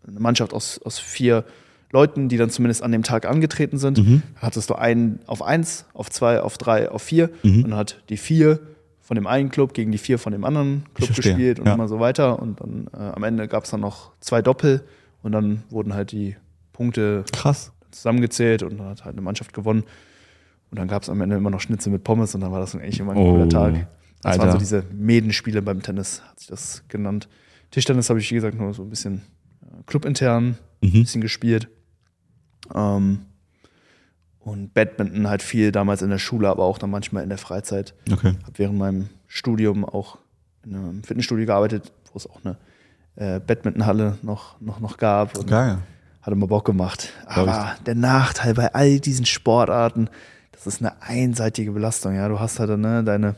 eine Mannschaft aus, aus vier Leuten, die dann zumindest an dem Tag angetreten sind. Mhm. Hattest du einen auf eins, auf zwei, auf drei, auf vier Mhm. und dann hat die vier von dem einen Club gegen die vier von dem anderen Club gespielt und ja. immer so weiter. Und dann äh, am Ende gab es dann noch zwei Doppel und dann wurden halt die Punkte Krass. zusammengezählt und dann hat halt eine Mannschaft gewonnen. Und dann gab es am Ende immer noch Schnitzel mit Pommes und dann war das dann eigentlich immer ein Oh, cooler Tag. Das waren Alter. so diese Medenspiele beim Tennis, hat sich das genannt. Tischtennis habe ich, wie gesagt, nur so ein bisschen äh, clubintern, ein Mhm. bisschen gespielt. Ähm, und Badminton halt viel damals in der Schule, aber auch dann manchmal in der Freizeit. Okay. Habe während meinem Studium auch in einem Fitnessstudio gearbeitet, wo es auch eine äh, Badmintonhalle noch, noch, noch gab. Und Geil. hat immer Bock gemacht. Glaub Aber der Nachteil bei all diesen Sportarten, das ist eine einseitige Belastung. Ja, du hast halt ne, deine,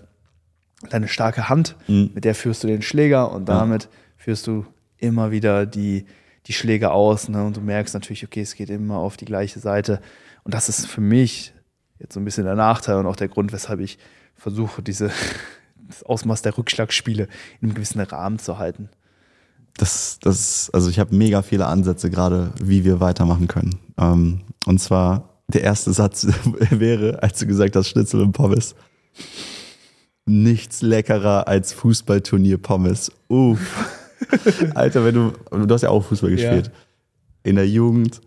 deine starke Hand, Mhm. mit der führst du den Schläger und damit führst du immer wieder die, die Schläge aus. Ne? Und du merkst natürlich, okay, es geht immer auf die gleiche Seite. Und das ist für mich jetzt so ein bisschen der Nachteil und auch der Grund, weshalb ich versuche, diese, <laughs> das Ausmaß der Rückschlagspiele in einem gewissen Rahmen zu halten. Das, das, also ich habe mega viele Ansätze gerade, wie wir weitermachen können. Ähm, und zwar der erste Satz <laughs> wäre, als du gesagt hast, Schnitzel und Pommes. Nichts leckerer als Fußballturnier Pommes. Uff. <laughs> Alter, wenn du, du hast ja auch Fußball gespielt. In der Jugend.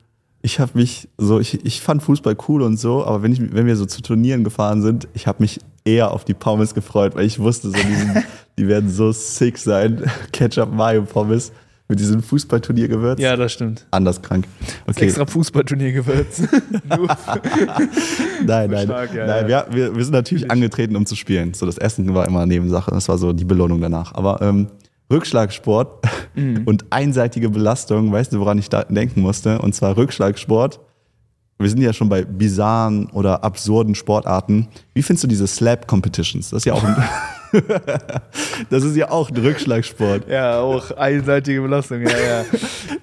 Ich habe mich so, ich, ich fand Fußball cool und so, aber wenn, ich, wenn wir so zu Turnieren gefahren sind, ich habe mich eher auf die Pommes gefreut, weil ich wusste, so diesen, <laughs> die werden so sick sein. <laughs> Ketchup Mayo Pommes mit diesem Fußballturniergewürz. Ja, das stimmt. Anders krank. Das Okay. extra Fußballturniergewürz. Nein, nein. stark, ja, nein ja. Wir, wir, wir sind natürlich angetreten, um zu spielen. So, das Essen war immer Nebensache. Das war so die Belohnung danach. Aber ähm, Rückschlagsport Mhm. und einseitige Belastung, weißt du, woran ich da denken musste? Und zwar Rückschlagsport. Wir sind ja schon bei bizarren oder absurden Sportarten. Wie findest du diese Slap Competitions? Das ist ja auch ein, <laughs> <laughs> das ist ja auch ein Rückschlagsport. Ja, auch einseitige Belastung, ja, ja.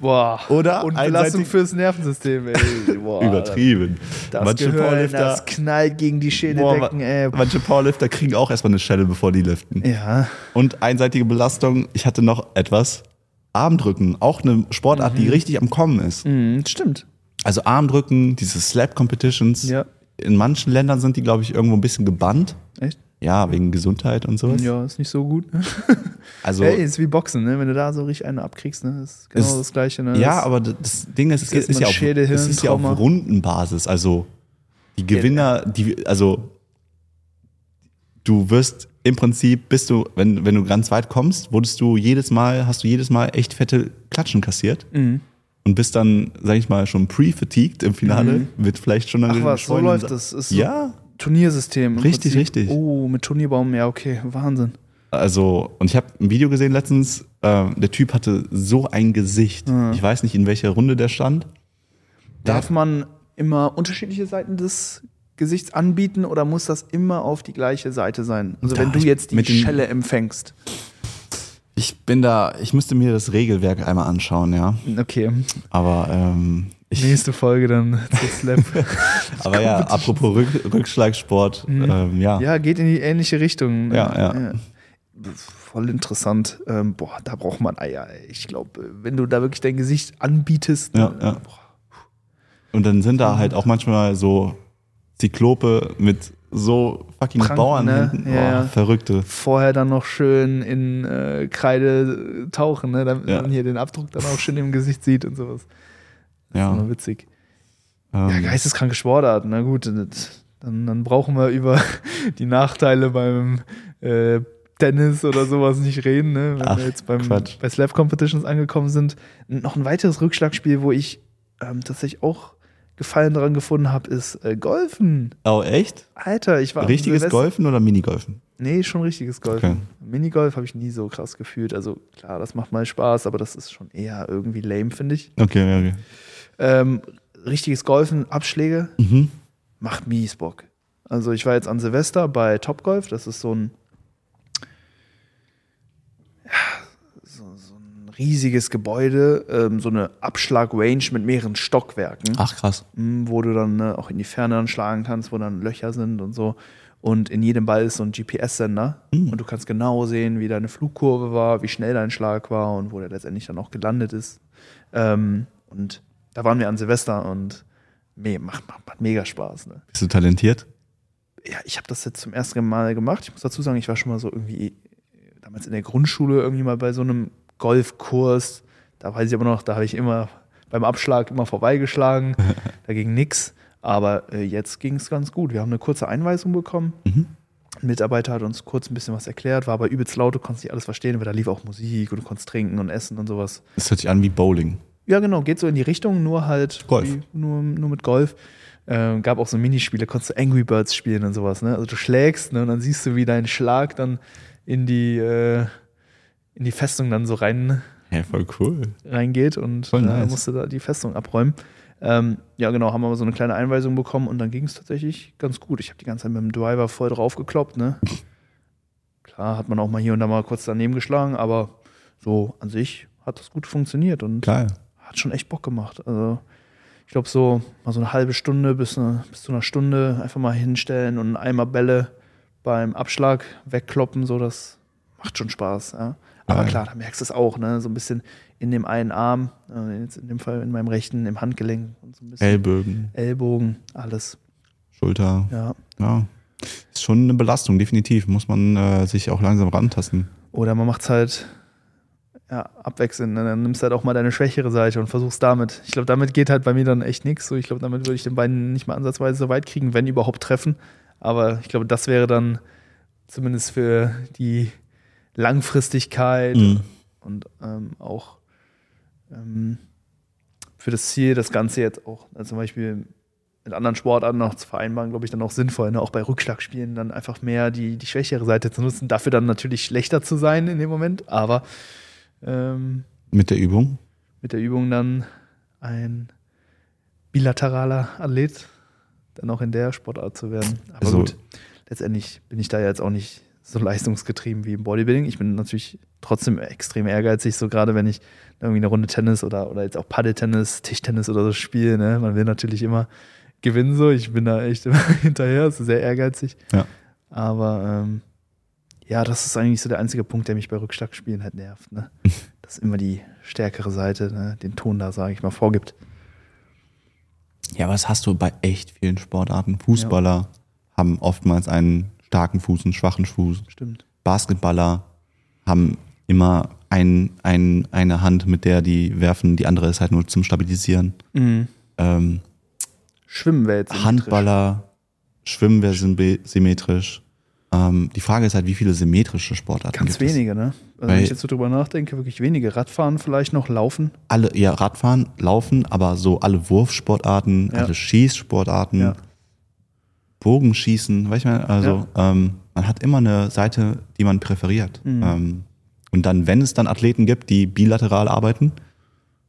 Boah. Oder Und Belastung fürs Nervensystem, ey. Boah, Übertrieben. Das manche Gehirn, Powerlifter, das knallt gegen die boah, Schädeldecken, ey. manche Powerlifter kriegen auch erstmal eine Schelle, bevor die liften. Ja, Und einseitige Belastung, ich hatte noch etwas. Armdrücken, auch eine Sportart, die richtig am Kommen ist. mhm, stimmt. Also Armdrücken, diese Slap-Competitions. Ja. In manchen Ländern sind die, glaube ich, irgendwo ein bisschen gebannt. Echt? Ja, wegen Gesundheit und sowas. Ja, ist nicht so gut. Ne? <laughs> Also, Ey, ist wie Boxen, ne? Wenn du da so richtig eine abkriegst, ne? Ist genau Ist- das Gleiche, ne? ja, aber das Ding ist, es ist ist, ja auf, Schädel, es ist ja auf. Rundenbasis. Also die Gewinner, die, also du wirst im Prinzip, bist du, wenn, wenn du ganz weit kommst, wurdest du jedes Mal, hast du jedes Mal echt fette Klatschen kassiert. Mhm. und bist dann, sag ich mal, schon pre-fatigued im Finale, wird vielleicht schon Ach eine was, so läuft das. Ist so Ja, Turniersystem. Richtig, Prinzip. richtig. Oh, mit Turnierbaum, ja, okay. Wahnsinn. also, und ich habe ein Video gesehen letztens, äh, der Typ hatte so ein Gesicht. Mhm. Ich weiß nicht, in welcher Runde der stand. Der Darf man immer unterschiedliche Seiten des Gesichts anbieten oder muss das immer auf die gleiche Seite sein? Also Da wenn du jetzt die Schelle empfängst. Ich bin da, ich müsste mir das Regelwerk einmal anschauen, ja. Okay, Aber, ähm, nächste Folge dann <laughs> zu Slap. aber ja, apropos Rück, Rückschlagsport, ähm, ja. ja, geht in die ähnliche Richtung. Ja, ja. Voll interessant. Ähm, boah, da braucht man Eier. Ich glaube, wenn du da wirklich dein Gesicht anbietest, Ja, äh, ja. boah, Und dann sind da halt auch manchmal so Zyklope mit so fucking Pranken, Bauernhänden. ne? Ja, ja. Boah, Verrückte. vorher dann noch schön in äh, Kreide äh, tauchen, ne? damit Ja. man hier den Abdruck dann auch schön im Gesicht sieht und sowas. Das Ja. ist immer witzig. Ähm, Ja, geisteskranke Sportart. Na gut, dann, dann brauchen wir über <laughs> die Nachteile beim äh, Tennis oder sowas nicht reden. Ne? Wenn Ach, wir jetzt beim, Quatsch. bei Slap Competitions angekommen sind. Noch ein weiteres Rückschlagspiel, wo ich ähm, tatsächlich auch Gefallen daran gefunden habe, ist äh, Golfen. Oh, echt? Alter, ich war Richtiges Golfen oder Minigolfen? Nee, schon richtiges Golf. Okay. Minigolf habe ich nie so krass gefühlt. Also klar, das macht mal Spaß, aber das ist schon eher irgendwie lame, finde ich. Okay, okay. Ähm, richtiges Golfen, Abschläge, Mhm. macht mies Bock. Also ich war jetzt an Silvester bei Topgolf, das ist so ein ja, so, so ein riesiges Gebäude, ähm, so eine Abschlag-Range mit mehreren Stockwerken. Ach, krass. Mm, wo du dann ne, auch in die Ferne dann schlagen kannst, wo dann Löcher sind und so. Und in jedem Ball ist so ein GPS-Sender Mhm. und du kannst genau sehen, wie deine Flugkurve war, wie schnell dein Schlag war und wo der letztendlich dann auch gelandet ist. Ähm, und da waren wir an Silvester und me macht, macht, macht mega Spaß. Ne? Bist du talentiert? Ja, ich habe das jetzt zum ersten Mal gemacht. Ich muss dazu sagen, ich war schon mal so irgendwie damals in der Grundschule irgendwie mal bei so einem Golfkurs. Da weiß ich aber noch, da habe ich immer beim Abschlag immer vorbeigeschlagen. <laughs> da ging nix. Aber äh, jetzt ging es ganz gut. Wir haben eine kurze Einweisung bekommen. Mhm. Ein Mitarbeiter hat uns kurz ein bisschen was erklärt, war aber übelst laut, du konntest nicht alles verstehen, weil da lief auch Musik und du konntest trinken und essen und sowas. Das hört sich an wie Bowling. Ja, genau, geht so in die Richtung, nur halt Golf. Wie, nur, nur mit Golf. Ähm, gab auch so Minispiele, konntest du Angry Birds spielen und sowas. Ne? Also du schlägst ne, und dann siehst du, wie dein Schlag dann in die, äh, in die Festung dann so rein, Ja, voll cool. reingeht und Voll äh, nice. musste da die Festung abräumen. Ähm, ja, genau, haben wir so eine kleine Einweisung bekommen und dann ging es tatsächlich ganz gut. Ich habe die ganze Zeit mit dem Driver voll drauf gekloppt, ne? Klar, hat man auch mal hier und da mal kurz daneben geschlagen, aber so an sich hat das gut funktioniert und Geil. Hat schon echt Bock gemacht. Also ich glaube so mal so eine halbe Stunde bis, eine, bis zu einer Stunde einfach mal hinstellen und Eimer Bälle beim Abschlag wegkloppen, so das macht schon Spaß. Ja. Aber klar, da merkst du es auch, ne? so ein bisschen in dem einen Arm, äh, jetzt in dem Fall in meinem rechten, im Handgelenk und so ein bisschen Ellbogen, Ellbogen, alles. Schulter. Ja. Ja. Ist schon eine Belastung, definitiv. Muss man äh, sich auch langsam rantasten. Oder man macht es halt ja, abwechselnd. Ne? Dann nimmst du halt auch mal deine schwächere Seite und versuchst damit. Ich glaube, damit geht halt bei mir dann echt nichts. So, ich glaube, damit würde ich den beiden nicht mal ansatzweise so weit kriegen, wenn überhaupt treffen. Aber ich glaube, das wäre dann zumindest für die Langfristigkeit Mhm. und ähm, auch ähm, für das Ziel, das Ganze jetzt auch also zum Beispiel mit anderen Sportarten noch zu vereinbaren, glaube ich, dann auch sinnvoll, ne? auch bei Rückschlagspielen dann einfach mehr die, die schwächere Seite zu nutzen, dafür dann natürlich schlechter zu sein in dem Moment, aber ähm, Mit der Übung. mit der Übung dann ein bilateraler Athlet dann auch in der Sportart zu werden. Aber Also- gut, letztendlich bin ich da jetzt auch nicht so leistungsgetrieben wie im Bodybuilding. Ich bin natürlich trotzdem extrem ehrgeizig, so gerade wenn ich irgendwie eine Runde Tennis oder, oder jetzt auch Paddeltennis, Tischtennis oder so spiele. Ne? Man will natürlich immer gewinnen so. Ich bin da echt <laughs> immer hinterher, ist sehr ehrgeizig. Ja. Aber ähm, ja, das ist eigentlich so der einzige Punkt, der mich bei Rückschlagspielen halt nervt. Ne? <laughs> Dass immer die stärkere Seite ne, den Ton da, sage ich mal, vorgibt. Ja, aber das hast du bei echt vielen Sportarten. Fußballer haben oftmals einen starken Fuß, einen schwachen Fuß. Stimmt. Basketballer haben immer ein, ein, eine Hand, mit der die werfen, die andere ist halt nur zum Stabilisieren. Ähm, Schwimmen wäre jetzt symmetrisch. Handballer, Schwimmen wäre symbe- symmetrisch. Ähm, die Frage ist halt, wie viele symmetrische Sportarten Ganz gibt es? wenige, ne? Also wenn ich jetzt so drüber nachdenke, wirklich wenige. Radfahren vielleicht noch, Laufen. Alle, ja, Radfahren, Laufen, aber so alle Wurfsportarten, Ja. alle Schießsportarten, Ja. Bogenschießen, weißt du, also ähm, man hat immer eine Seite, die man präferiert. Mhm. Ähm, und dann, wenn es dann Athleten gibt, die bilateral arbeiten,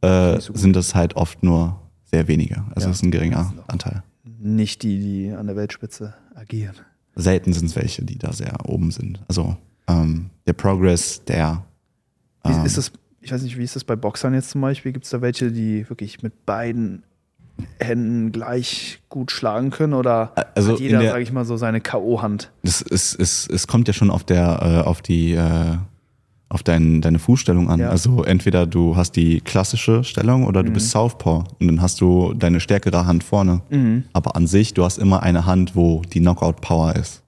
äh, so sind das halt oft nur sehr wenige. Also Ja. das ist ein geringer auch- Anteil. Nicht die, die an der Weltspitze agieren. Selten sind es welche, die da sehr oben sind. Also ähm, der Progress, der Wie ähm, ist das, ich weiß nicht, wie ist das bei Boxern jetzt zum Beispiel? Gibt es da welche, die wirklich mit beiden Händen gleich gut schlagen können? Oder Also hat jeder, sage ich mal, so seine K.O.-Hand? Das ist, ist, es kommt ja schon auf der, äh, auf die, äh, auf dein, deine Fußstellung an. Ja. Also entweder du hast die klassische Stellung oder du bist Southpaw und dann hast du deine stärkere Hand vorne. Aber an sich, du hast immer eine Hand, wo die Knockout-Power ist.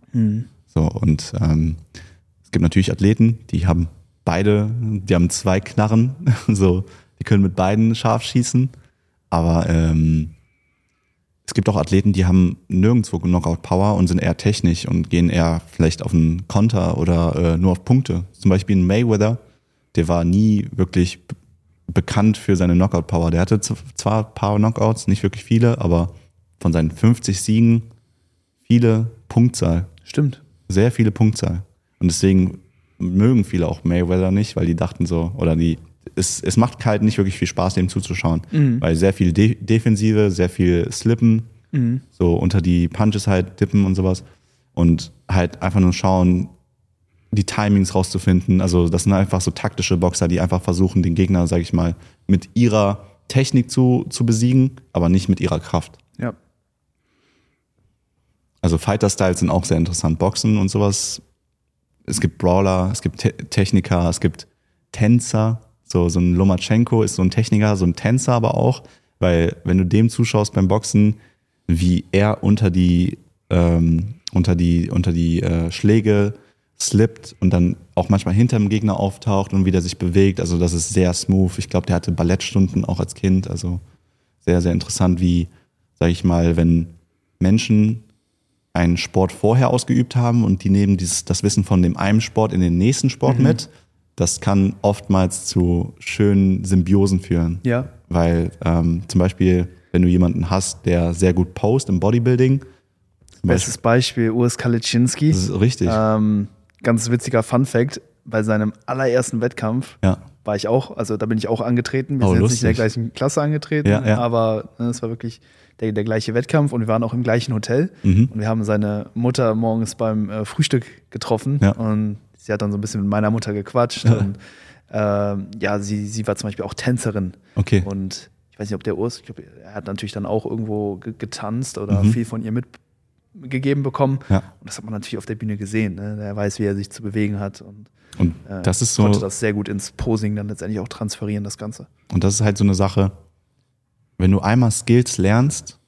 So, und ähm, es gibt natürlich Athleten, die haben beide, die haben zwei Knarren, <laughs> so, die können mit beiden scharf schießen. Aber ähm, es gibt auch Athleten, die haben nirgendwo Knockout-Power und sind eher technisch und gehen eher vielleicht auf einen Konter oder äh, nur auf Punkte. Zum Beispiel ein Mayweather, der war nie wirklich bekannt für seine Knockout-Power. Der hatte zwar ein paar Knockouts, nicht wirklich viele, aber von seinen 50 Siegen viele Punktzahl Stimmt. sehr viele Punktzahl. Und deswegen mögen viele auch Mayweather nicht, weil die dachten so, oder die, es, es macht halt nicht wirklich viel Spaß, dem zuzuschauen. Weil sehr viel De Defensive, sehr viel Slippen, so unter die Punches halt dippen und sowas. Und halt einfach nur schauen, die Timings rauszufinden. Also das sind einfach so taktische Boxer, die einfach versuchen, den Gegner, sag ich mal, mit ihrer Technik zu, zu besiegen, aber nicht mit ihrer Kraft. Ja. Also Fighter-Styles sind auch sehr interessant. Boxen und sowas. Es gibt Brawler, es gibt Te Techniker, es gibt Tänzer. So, so ein Lomachenko ist so ein Techniker, so ein Tänzer aber auch. Weil wenn du dem zuschaust beim Boxen, wie er unter die, ähm, unter die, unter die äh, Schläge slippt und dann auch manchmal hinter dem Gegner auftaucht und wieder sich bewegt. Also das ist sehr smooth. Ich glaube, der hatte Ballettstunden auch als Kind. Also sehr, sehr interessant, wie, sag ich mal, wenn Menschen einen Sport vorher ausgeübt haben und die nehmen dieses, das Wissen von dem einen Sport in den nächsten Sport mit, das kann oftmals zu schönen Symbiosen führen. Ja. Weil ähm, zum Beispiel, wenn du jemanden hast, der sehr gut post im Bodybuilding, Bestes Beispiel, Urs Kalitschinski. das ist richtig. Ähm, ganz witziger Fun Fact: Bei seinem allerersten Wettkampf ja. war ich auch, also da bin ich auch angetreten. Wir Oh, sind jetzt nicht in der lustig. gleichen Klasse angetreten, Ja, ja. aber ne, es war wirklich der, der gleiche Wettkampf und wir waren auch im gleichen Hotel. Mhm. Und wir haben seine Mutter morgens beim äh, Frühstück getroffen Ja. und sie hat dann so ein bisschen mit meiner Mutter gequatscht. Ja. Und ähm, ja, sie, sie war zum Beispiel auch Tänzerin. Okay. Und ich weiß nicht, ob der Urs, ich glaube, er hat natürlich dann auch irgendwo ge getanzt oder Mhm. viel von ihr mitgegeben bekommen. Ja. Und das hat man natürlich auf der Bühne gesehen. Ne? Er weiß, wie er sich zu bewegen hat und Und äh, das ist so, konnte das sehr gut ins Posing dann letztendlich auch transferieren, das Ganze. und das ist halt so eine Sache, wenn du einmal Skills lernst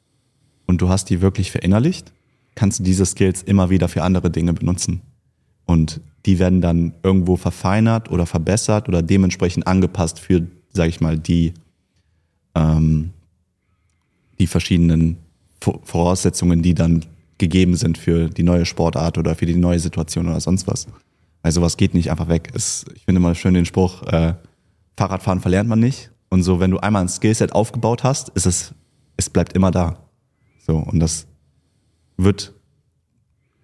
und du hast die wirklich verinnerlicht, kannst du diese Skills immer wieder für andere Dinge benutzen. Und die werden dann irgendwo verfeinert oder verbessert oder dementsprechend angepasst für, sag ich mal, die, ähm, die verschiedenen Vo- Voraussetzungen, die dann gegeben sind für die neue Sportart oder für die neue Situation oder sonst was. Also was geht nicht einfach weg. Es, ich finde mal schön den Spruch, äh, Fahrradfahren verlernt man nicht. Und so, wenn du einmal ein Skillset aufgebaut hast, ist es, es bleibt immer da. So, und das wird,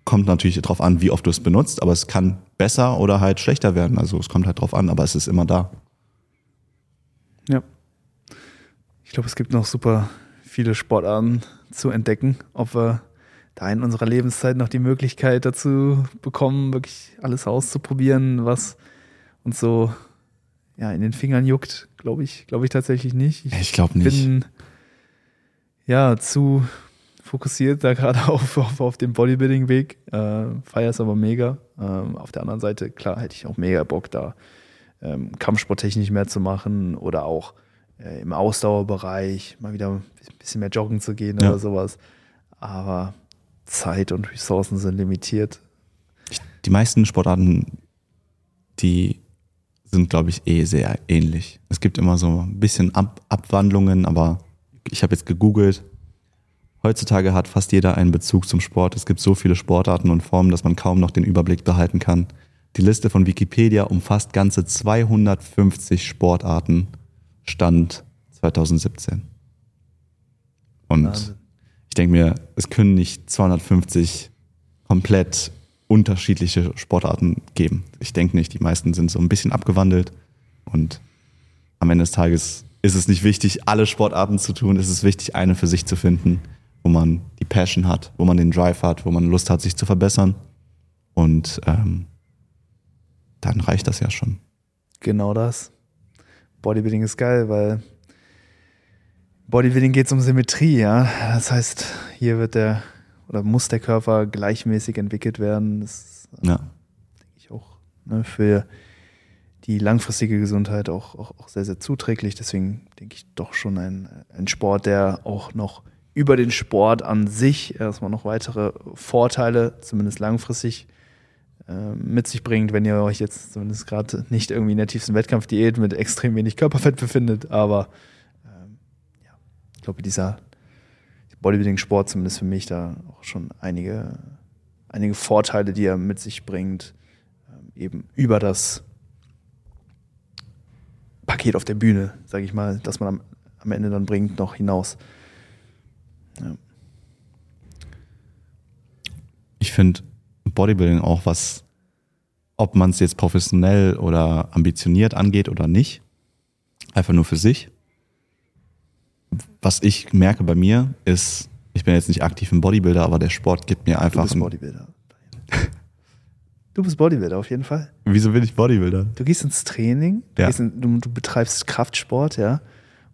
kommt natürlich drauf an, wie oft du es benutzt, aber es kann besser oder halt schlechter werden. Also es kommt halt drauf an, aber es ist immer da. Ja. Ich glaube, es gibt noch super viele Sportarten zu entdecken, ob wir da in unserer Lebenszeit noch die Möglichkeit dazu bekommen, wirklich alles auszuprobieren, was uns so ja, in den Fingern juckt, glaube ich, glaube ich tatsächlich nicht. Ich glaube nicht. bin ja zu fokussiert da gerade <laughs> auf, auf, auf dem Bodybuilding-Weg. Äh, Feier es aber mega. Ähm, auf der anderen Seite, klar, hätte ich auch mega Bock, da ähm, kampfsporttechnisch mehr zu machen oder auch äh, im Ausdauerbereich mal wieder ein bisschen mehr joggen zu gehen Ja. oder sowas. Aber Zeit und Ressourcen sind limitiert. Die meisten Sportarten, die sind, glaube ich, eh sehr ähnlich. Es gibt immer so ein bisschen Ab Abwandlungen, aber ich habe jetzt gegoogelt. Heutzutage hat fast jeder einen Bezug zum Sport. Es gibt so viele Sportarten und Formen, dass man kaum noch den Überblick behalten kann. Die Liste von Wikipedia umfasst ganze 250 Sportarten, Stand 2017. Und Wahnsinn. ich denke mir, es können nicht 250 komplett unterschiedliche Sportarten geben. Ich denke nicht, die meisten sind so ein bisschen abgewandelt und am Ende des Tages ist es nicht wichtig, alle Sportarten zu tun. Es ist wichtig, eine für sich zu finden, wo man die Passion hat, wo man den Drive hat, wo man Lust hat, sich zu verbessern. Und ähm, dann reicht das ja schon. Genau das. Bodybuilding ist geil, weil Bodybuilding geht es um Symmetrie, ja. Das heißt, hier wird der oder muss der Körper gleichmäßig entwickelt werden. Das ist Ja. denke ich auch ne, für die langfristige Gesundheit auch, auch, auch sehr, sehr zuträglich. Deswegen denke ich doch schon ein, ein Sport, der auch noch über den Sport an sich erstmal noch weitere Vorteile, zumindest langfristig, äh, mit sich bringt, wenn ihr euch jetzt zumindest gerade nicht irgendwie in der tiefsten Wettkampfdiät mit extrem wenig Körperfett befindet. Aber ähm, ja, ich glaube, dieser Bodybuilding-Sport, zumindest für mich, da auch schon einige, einige Vorteile, die er mit sich bringt, ähm, eben über das Paket auf der Bühne, sage ich mal, das man am, am Ende dann bringt, noch hinaus. Ja. Ich finde Bodybuilding auch was, ob man es jetzt professionell oder ambitioniert angeht oder nicht, einfach nur für sich. Was ich merke bei mir ist, ich bin jetzt nicht aktiv im Bodybuilder, aber der Sport gibt mir Du einfach. bist ein- Bodybuilder. <laughs> Du bist Bodybuilder auf jeden Fall. Wieso bin ich Bodybuilder? Du gehst ins Training, du, Ja. in, du, du betreibst Kraftsport, ja,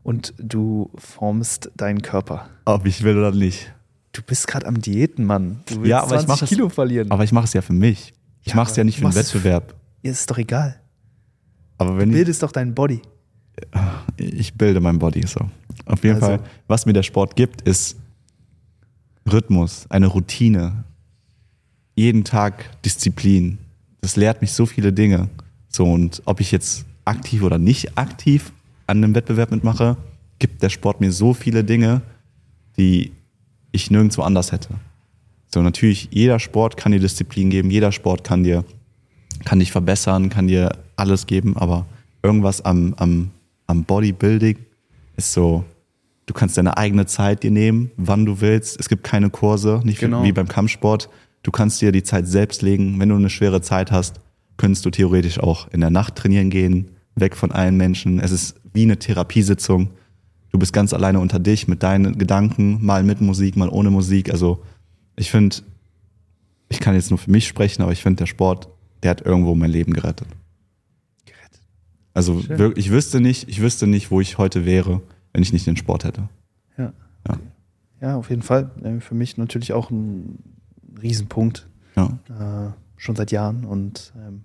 und du formst deinen Körper. Ob ich will oder nicht. Du bist gerade am Diäten, Mann. Du willst Ja, aber ich 20 mach es- Kilo verlieren. Aber ich mache es ja für mich. Ich Ja, mache es ja nicht für es für- Wettbewerb. Ihr ist doch egal. Aber wenn Du ich, bildest doch deinen Body. ich bilde mein Body so. Auf jeden Also- Fall, was mir der Sport gibt, ist Rhythmus, eine Routine. Jeden Tag Disziplin. Das lehrt mich so viele Dinge. So, und ob ich jetzt aktiv oder nicht aktiv an einem Wettbewerb mitmache, gibt der Sport mir so viele Dinge, die ich nirgendwo anders hätte. So, natürlich, jeder Sport kann dir Disziplin geben, jeder Sport kann dir, kann dich verbessern, kann dir alles geben, aber irgendwas am, am, am Bodybuilding ist so, du kannst deine eigene Zeit dir nehmen, wann du willst. Es gibt keine Kurse, nicht wie- Genau. wie beim Kampfsport. Du kannst dir die Zeit selbst legen. Wenn du eine schwere Zeit hast, könntest du theoretisch auch in der Nacht trainieren gehen weg von allen Menschen. Es ist wie eine Therapiesitzung. Du bist ganz alleine unter dich mit deinen Gedanken, mal mit Musik, mal ohne Musik. Also ich finde, ich kann jetzt nur für mich sprechen, aber ich finde, der Sport, der hat irgendwo mein Leben gerettet. Gerettet. Also Schön. wirklich, ich wüsste nicht, ich wüsste nicht, wo ich heute wäre, wenn ich nicht den Sport hätte. Ja. Ja. Ja, auf jeden Fall. Für mich natürlich auch ein Riesenpunkt. Ja. Äh, schon seit Jahren und ähm,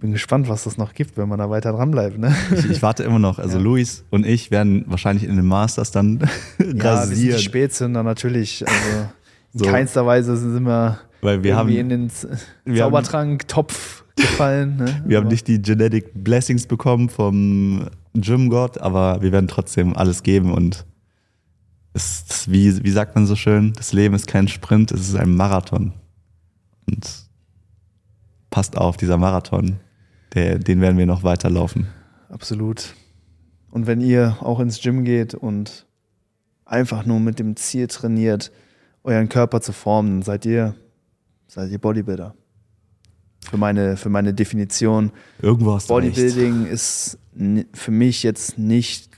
bin gespannt, was es noch gibt, wenn man da weiter dranbleibt. Ne? Ich, ich warte immer noch. Also <laughs> Ja. Luis und ich werden wahrscheinlich in den Masters dann <laughs> Ja, wir sind die rasieren. Spätzünder natürlich. Also in So. keinster Weise sind wir, Weil wir haben, irgendwie in den Z- wir haben- Zaubertrank-Topf gefallen. Ne? <laughs> wir haben Aber- nicht die Genetic Blessings bekommen vom Gym-Gott, aber wir werden trotzdem alles geben und es ist, wie, wie sagt man so schön, das Leben ist kein Sprint, es ist ein Marathon. Und passt auf, dieser Marathon, der, den werden wir noch weiterlaufen. Absolut. Und wenn ihr auch ins Gym geht und einfach nur mit dem Ziel trainiert, euren Körper zu formen, seid ihr, seid ihr Bodybuilder. Für meine, für meine Definition. Irgendwo hast du recht. Bodybuilding ist für mich jetzt nicht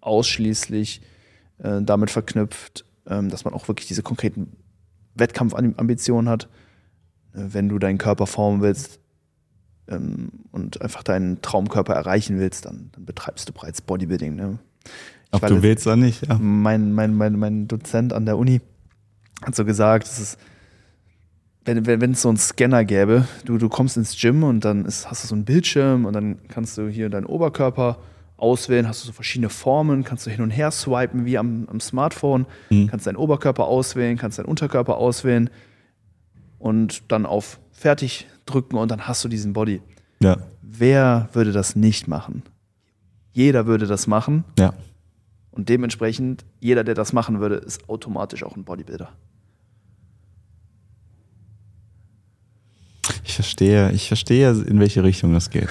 ausschließlich äh, damit verknüpft, ähm, dass man auch wirklich diese konkreten Wettkampfambitionen hat. Wenn du deinen Körper formen willst ähm, und einfach deinen Traumkörper erreichen willst, dann, dann betreibst du bereits Bodybuilding. Ne? Ob du willst oder nicht, ja. mein, mein, mein, mein Dozent an der Uni hat so gesagt, es ist, wenn, wenn, wenn es so einen Scanner gäbe, du, du kommst ins Gym und dann ist, hast du so einen Bildschirm und dann kannst du hier deinen Oberkörper auswählen, hast du so verschiedene Formen, kannst du hin und her swipen wie am, am Smartphone, kannst deinen Oberkörper auswählen, kannst deinen Unterkörper auswählen und dann auf Fertig drücken und dann hast du diesen Body. Ja, Wer würde das nicht machen? Jeder würde das machen ja. und dementsprechend, jeder, der das machen würde, ist automatisch auch ein Bodybuilder. Ich verstehe, ich verstehe, in welche Richtung das geht.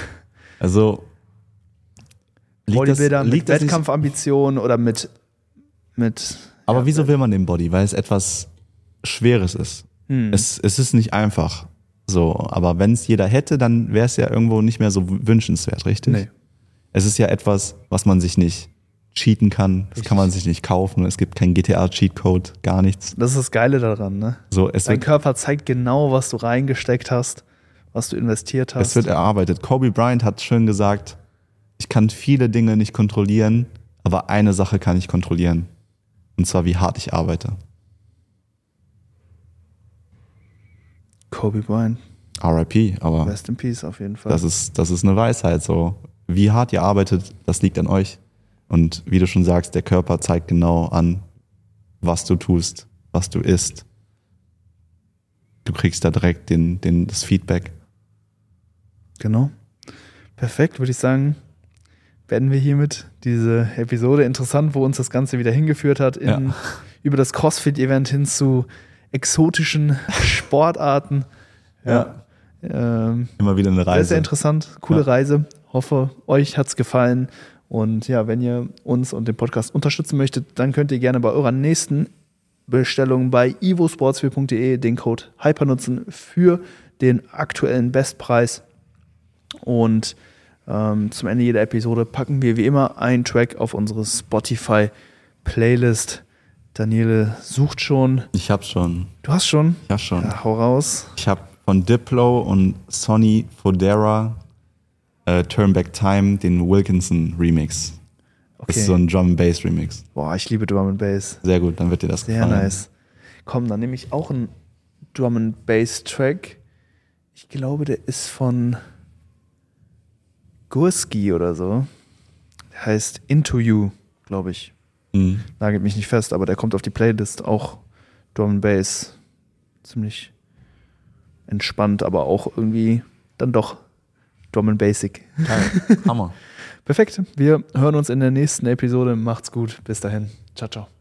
Also liegt Bodybuilder das, mit liegt nicht, Wettkampfambitionen oder mit. mit Aber ja, wieso will man den Body? Weil es etwas Schweres ist. Hm. Es, es ist nicht einfach. So, aber wenn es jeder hätte, dann wäre es ja irgendwo nicht mehr so wünschenswert, richtig? Nee. Es ist ja etwas, was man sich nicht cheaten kann. Das Richtig. kann man sich nicht kaufen. Es gibt keinen GTA-Cheatcode, gar nichts. Das ist das Geile daran, ne? So, es Dein Körper zeigt genau, was du reingesteckt hast, was du investiert hast. es wird erarbeitet. Kobe Bryant hat schön gesagt, ich kann viele Dinge nicht kontrollieren, aber eine Sache kann ich kontrollieren. Und zwar, wie hart ich arbeite. Kobe Bryant, RIP, aber rest in peace auf jeden Fall. das ist, das ist eine Weisheit. So, wie hart ihr arbeitet, das liegt an euch. Und wie du schon sagst, der Körper zeigt genau an, was du tust, was du isst. Du kriegst da direkt den, den, das Feedback. Genau. Perfekt, würde ich sagen, beenden wir hiermit diese Episode. Interessant, wo uns das Ganze wieder hingeführt hat, in, Ja. über das CrossFit-Event hin zu exotischen <laughs> Sportarten. Ja. Ähm, Immer wieder eine Sehr, Reise. sehr interessant. Coole Ja. Reise. Hoffe, euch hat's gefallen. Und ja, wenn ihr uns und den Podcast unterstützen möchtet, dann könnt ihr gerne bei eurer nächsten Bestellung bei ivosports4.de den Code Hyper nutzen für den aktuellen Bestpreis. Und ähm, zum Ende jeder Episode packen wir wie immer einen Track auf unsere Spotify-Playlist. Daniele sucht schon. Ich hab schon. Du hast schon? Ich hab schon. Ja, hau raus. Ich hab von Diplo und Sonny Fodera äh, Turn Back Time den Wilkinson Remix. Das Okay. ist so ein Drum and Bass Remix. Boah, ich liebe Drum and Bass. Sehr gut, dann wird dir das Sehr gefallen. nice. Komm, dann nehme ich auch einen Drum and Bass Track. Ich glaube, der ist von Gurski oder so. Der heißt Into You, glaube ich. Mhm. Nagelt mich nicht fest, aber der kommt auf die Playlist. Auch Drum and Bass. Ziemlich entspannt, aber auch irgendwie dann doch Drum and Basic. Geil. <laughs> Hammer. Perfekt. Wir hören uns in der nächsten Episode. Macht's gut. Bis dahin. Ciao, ciao.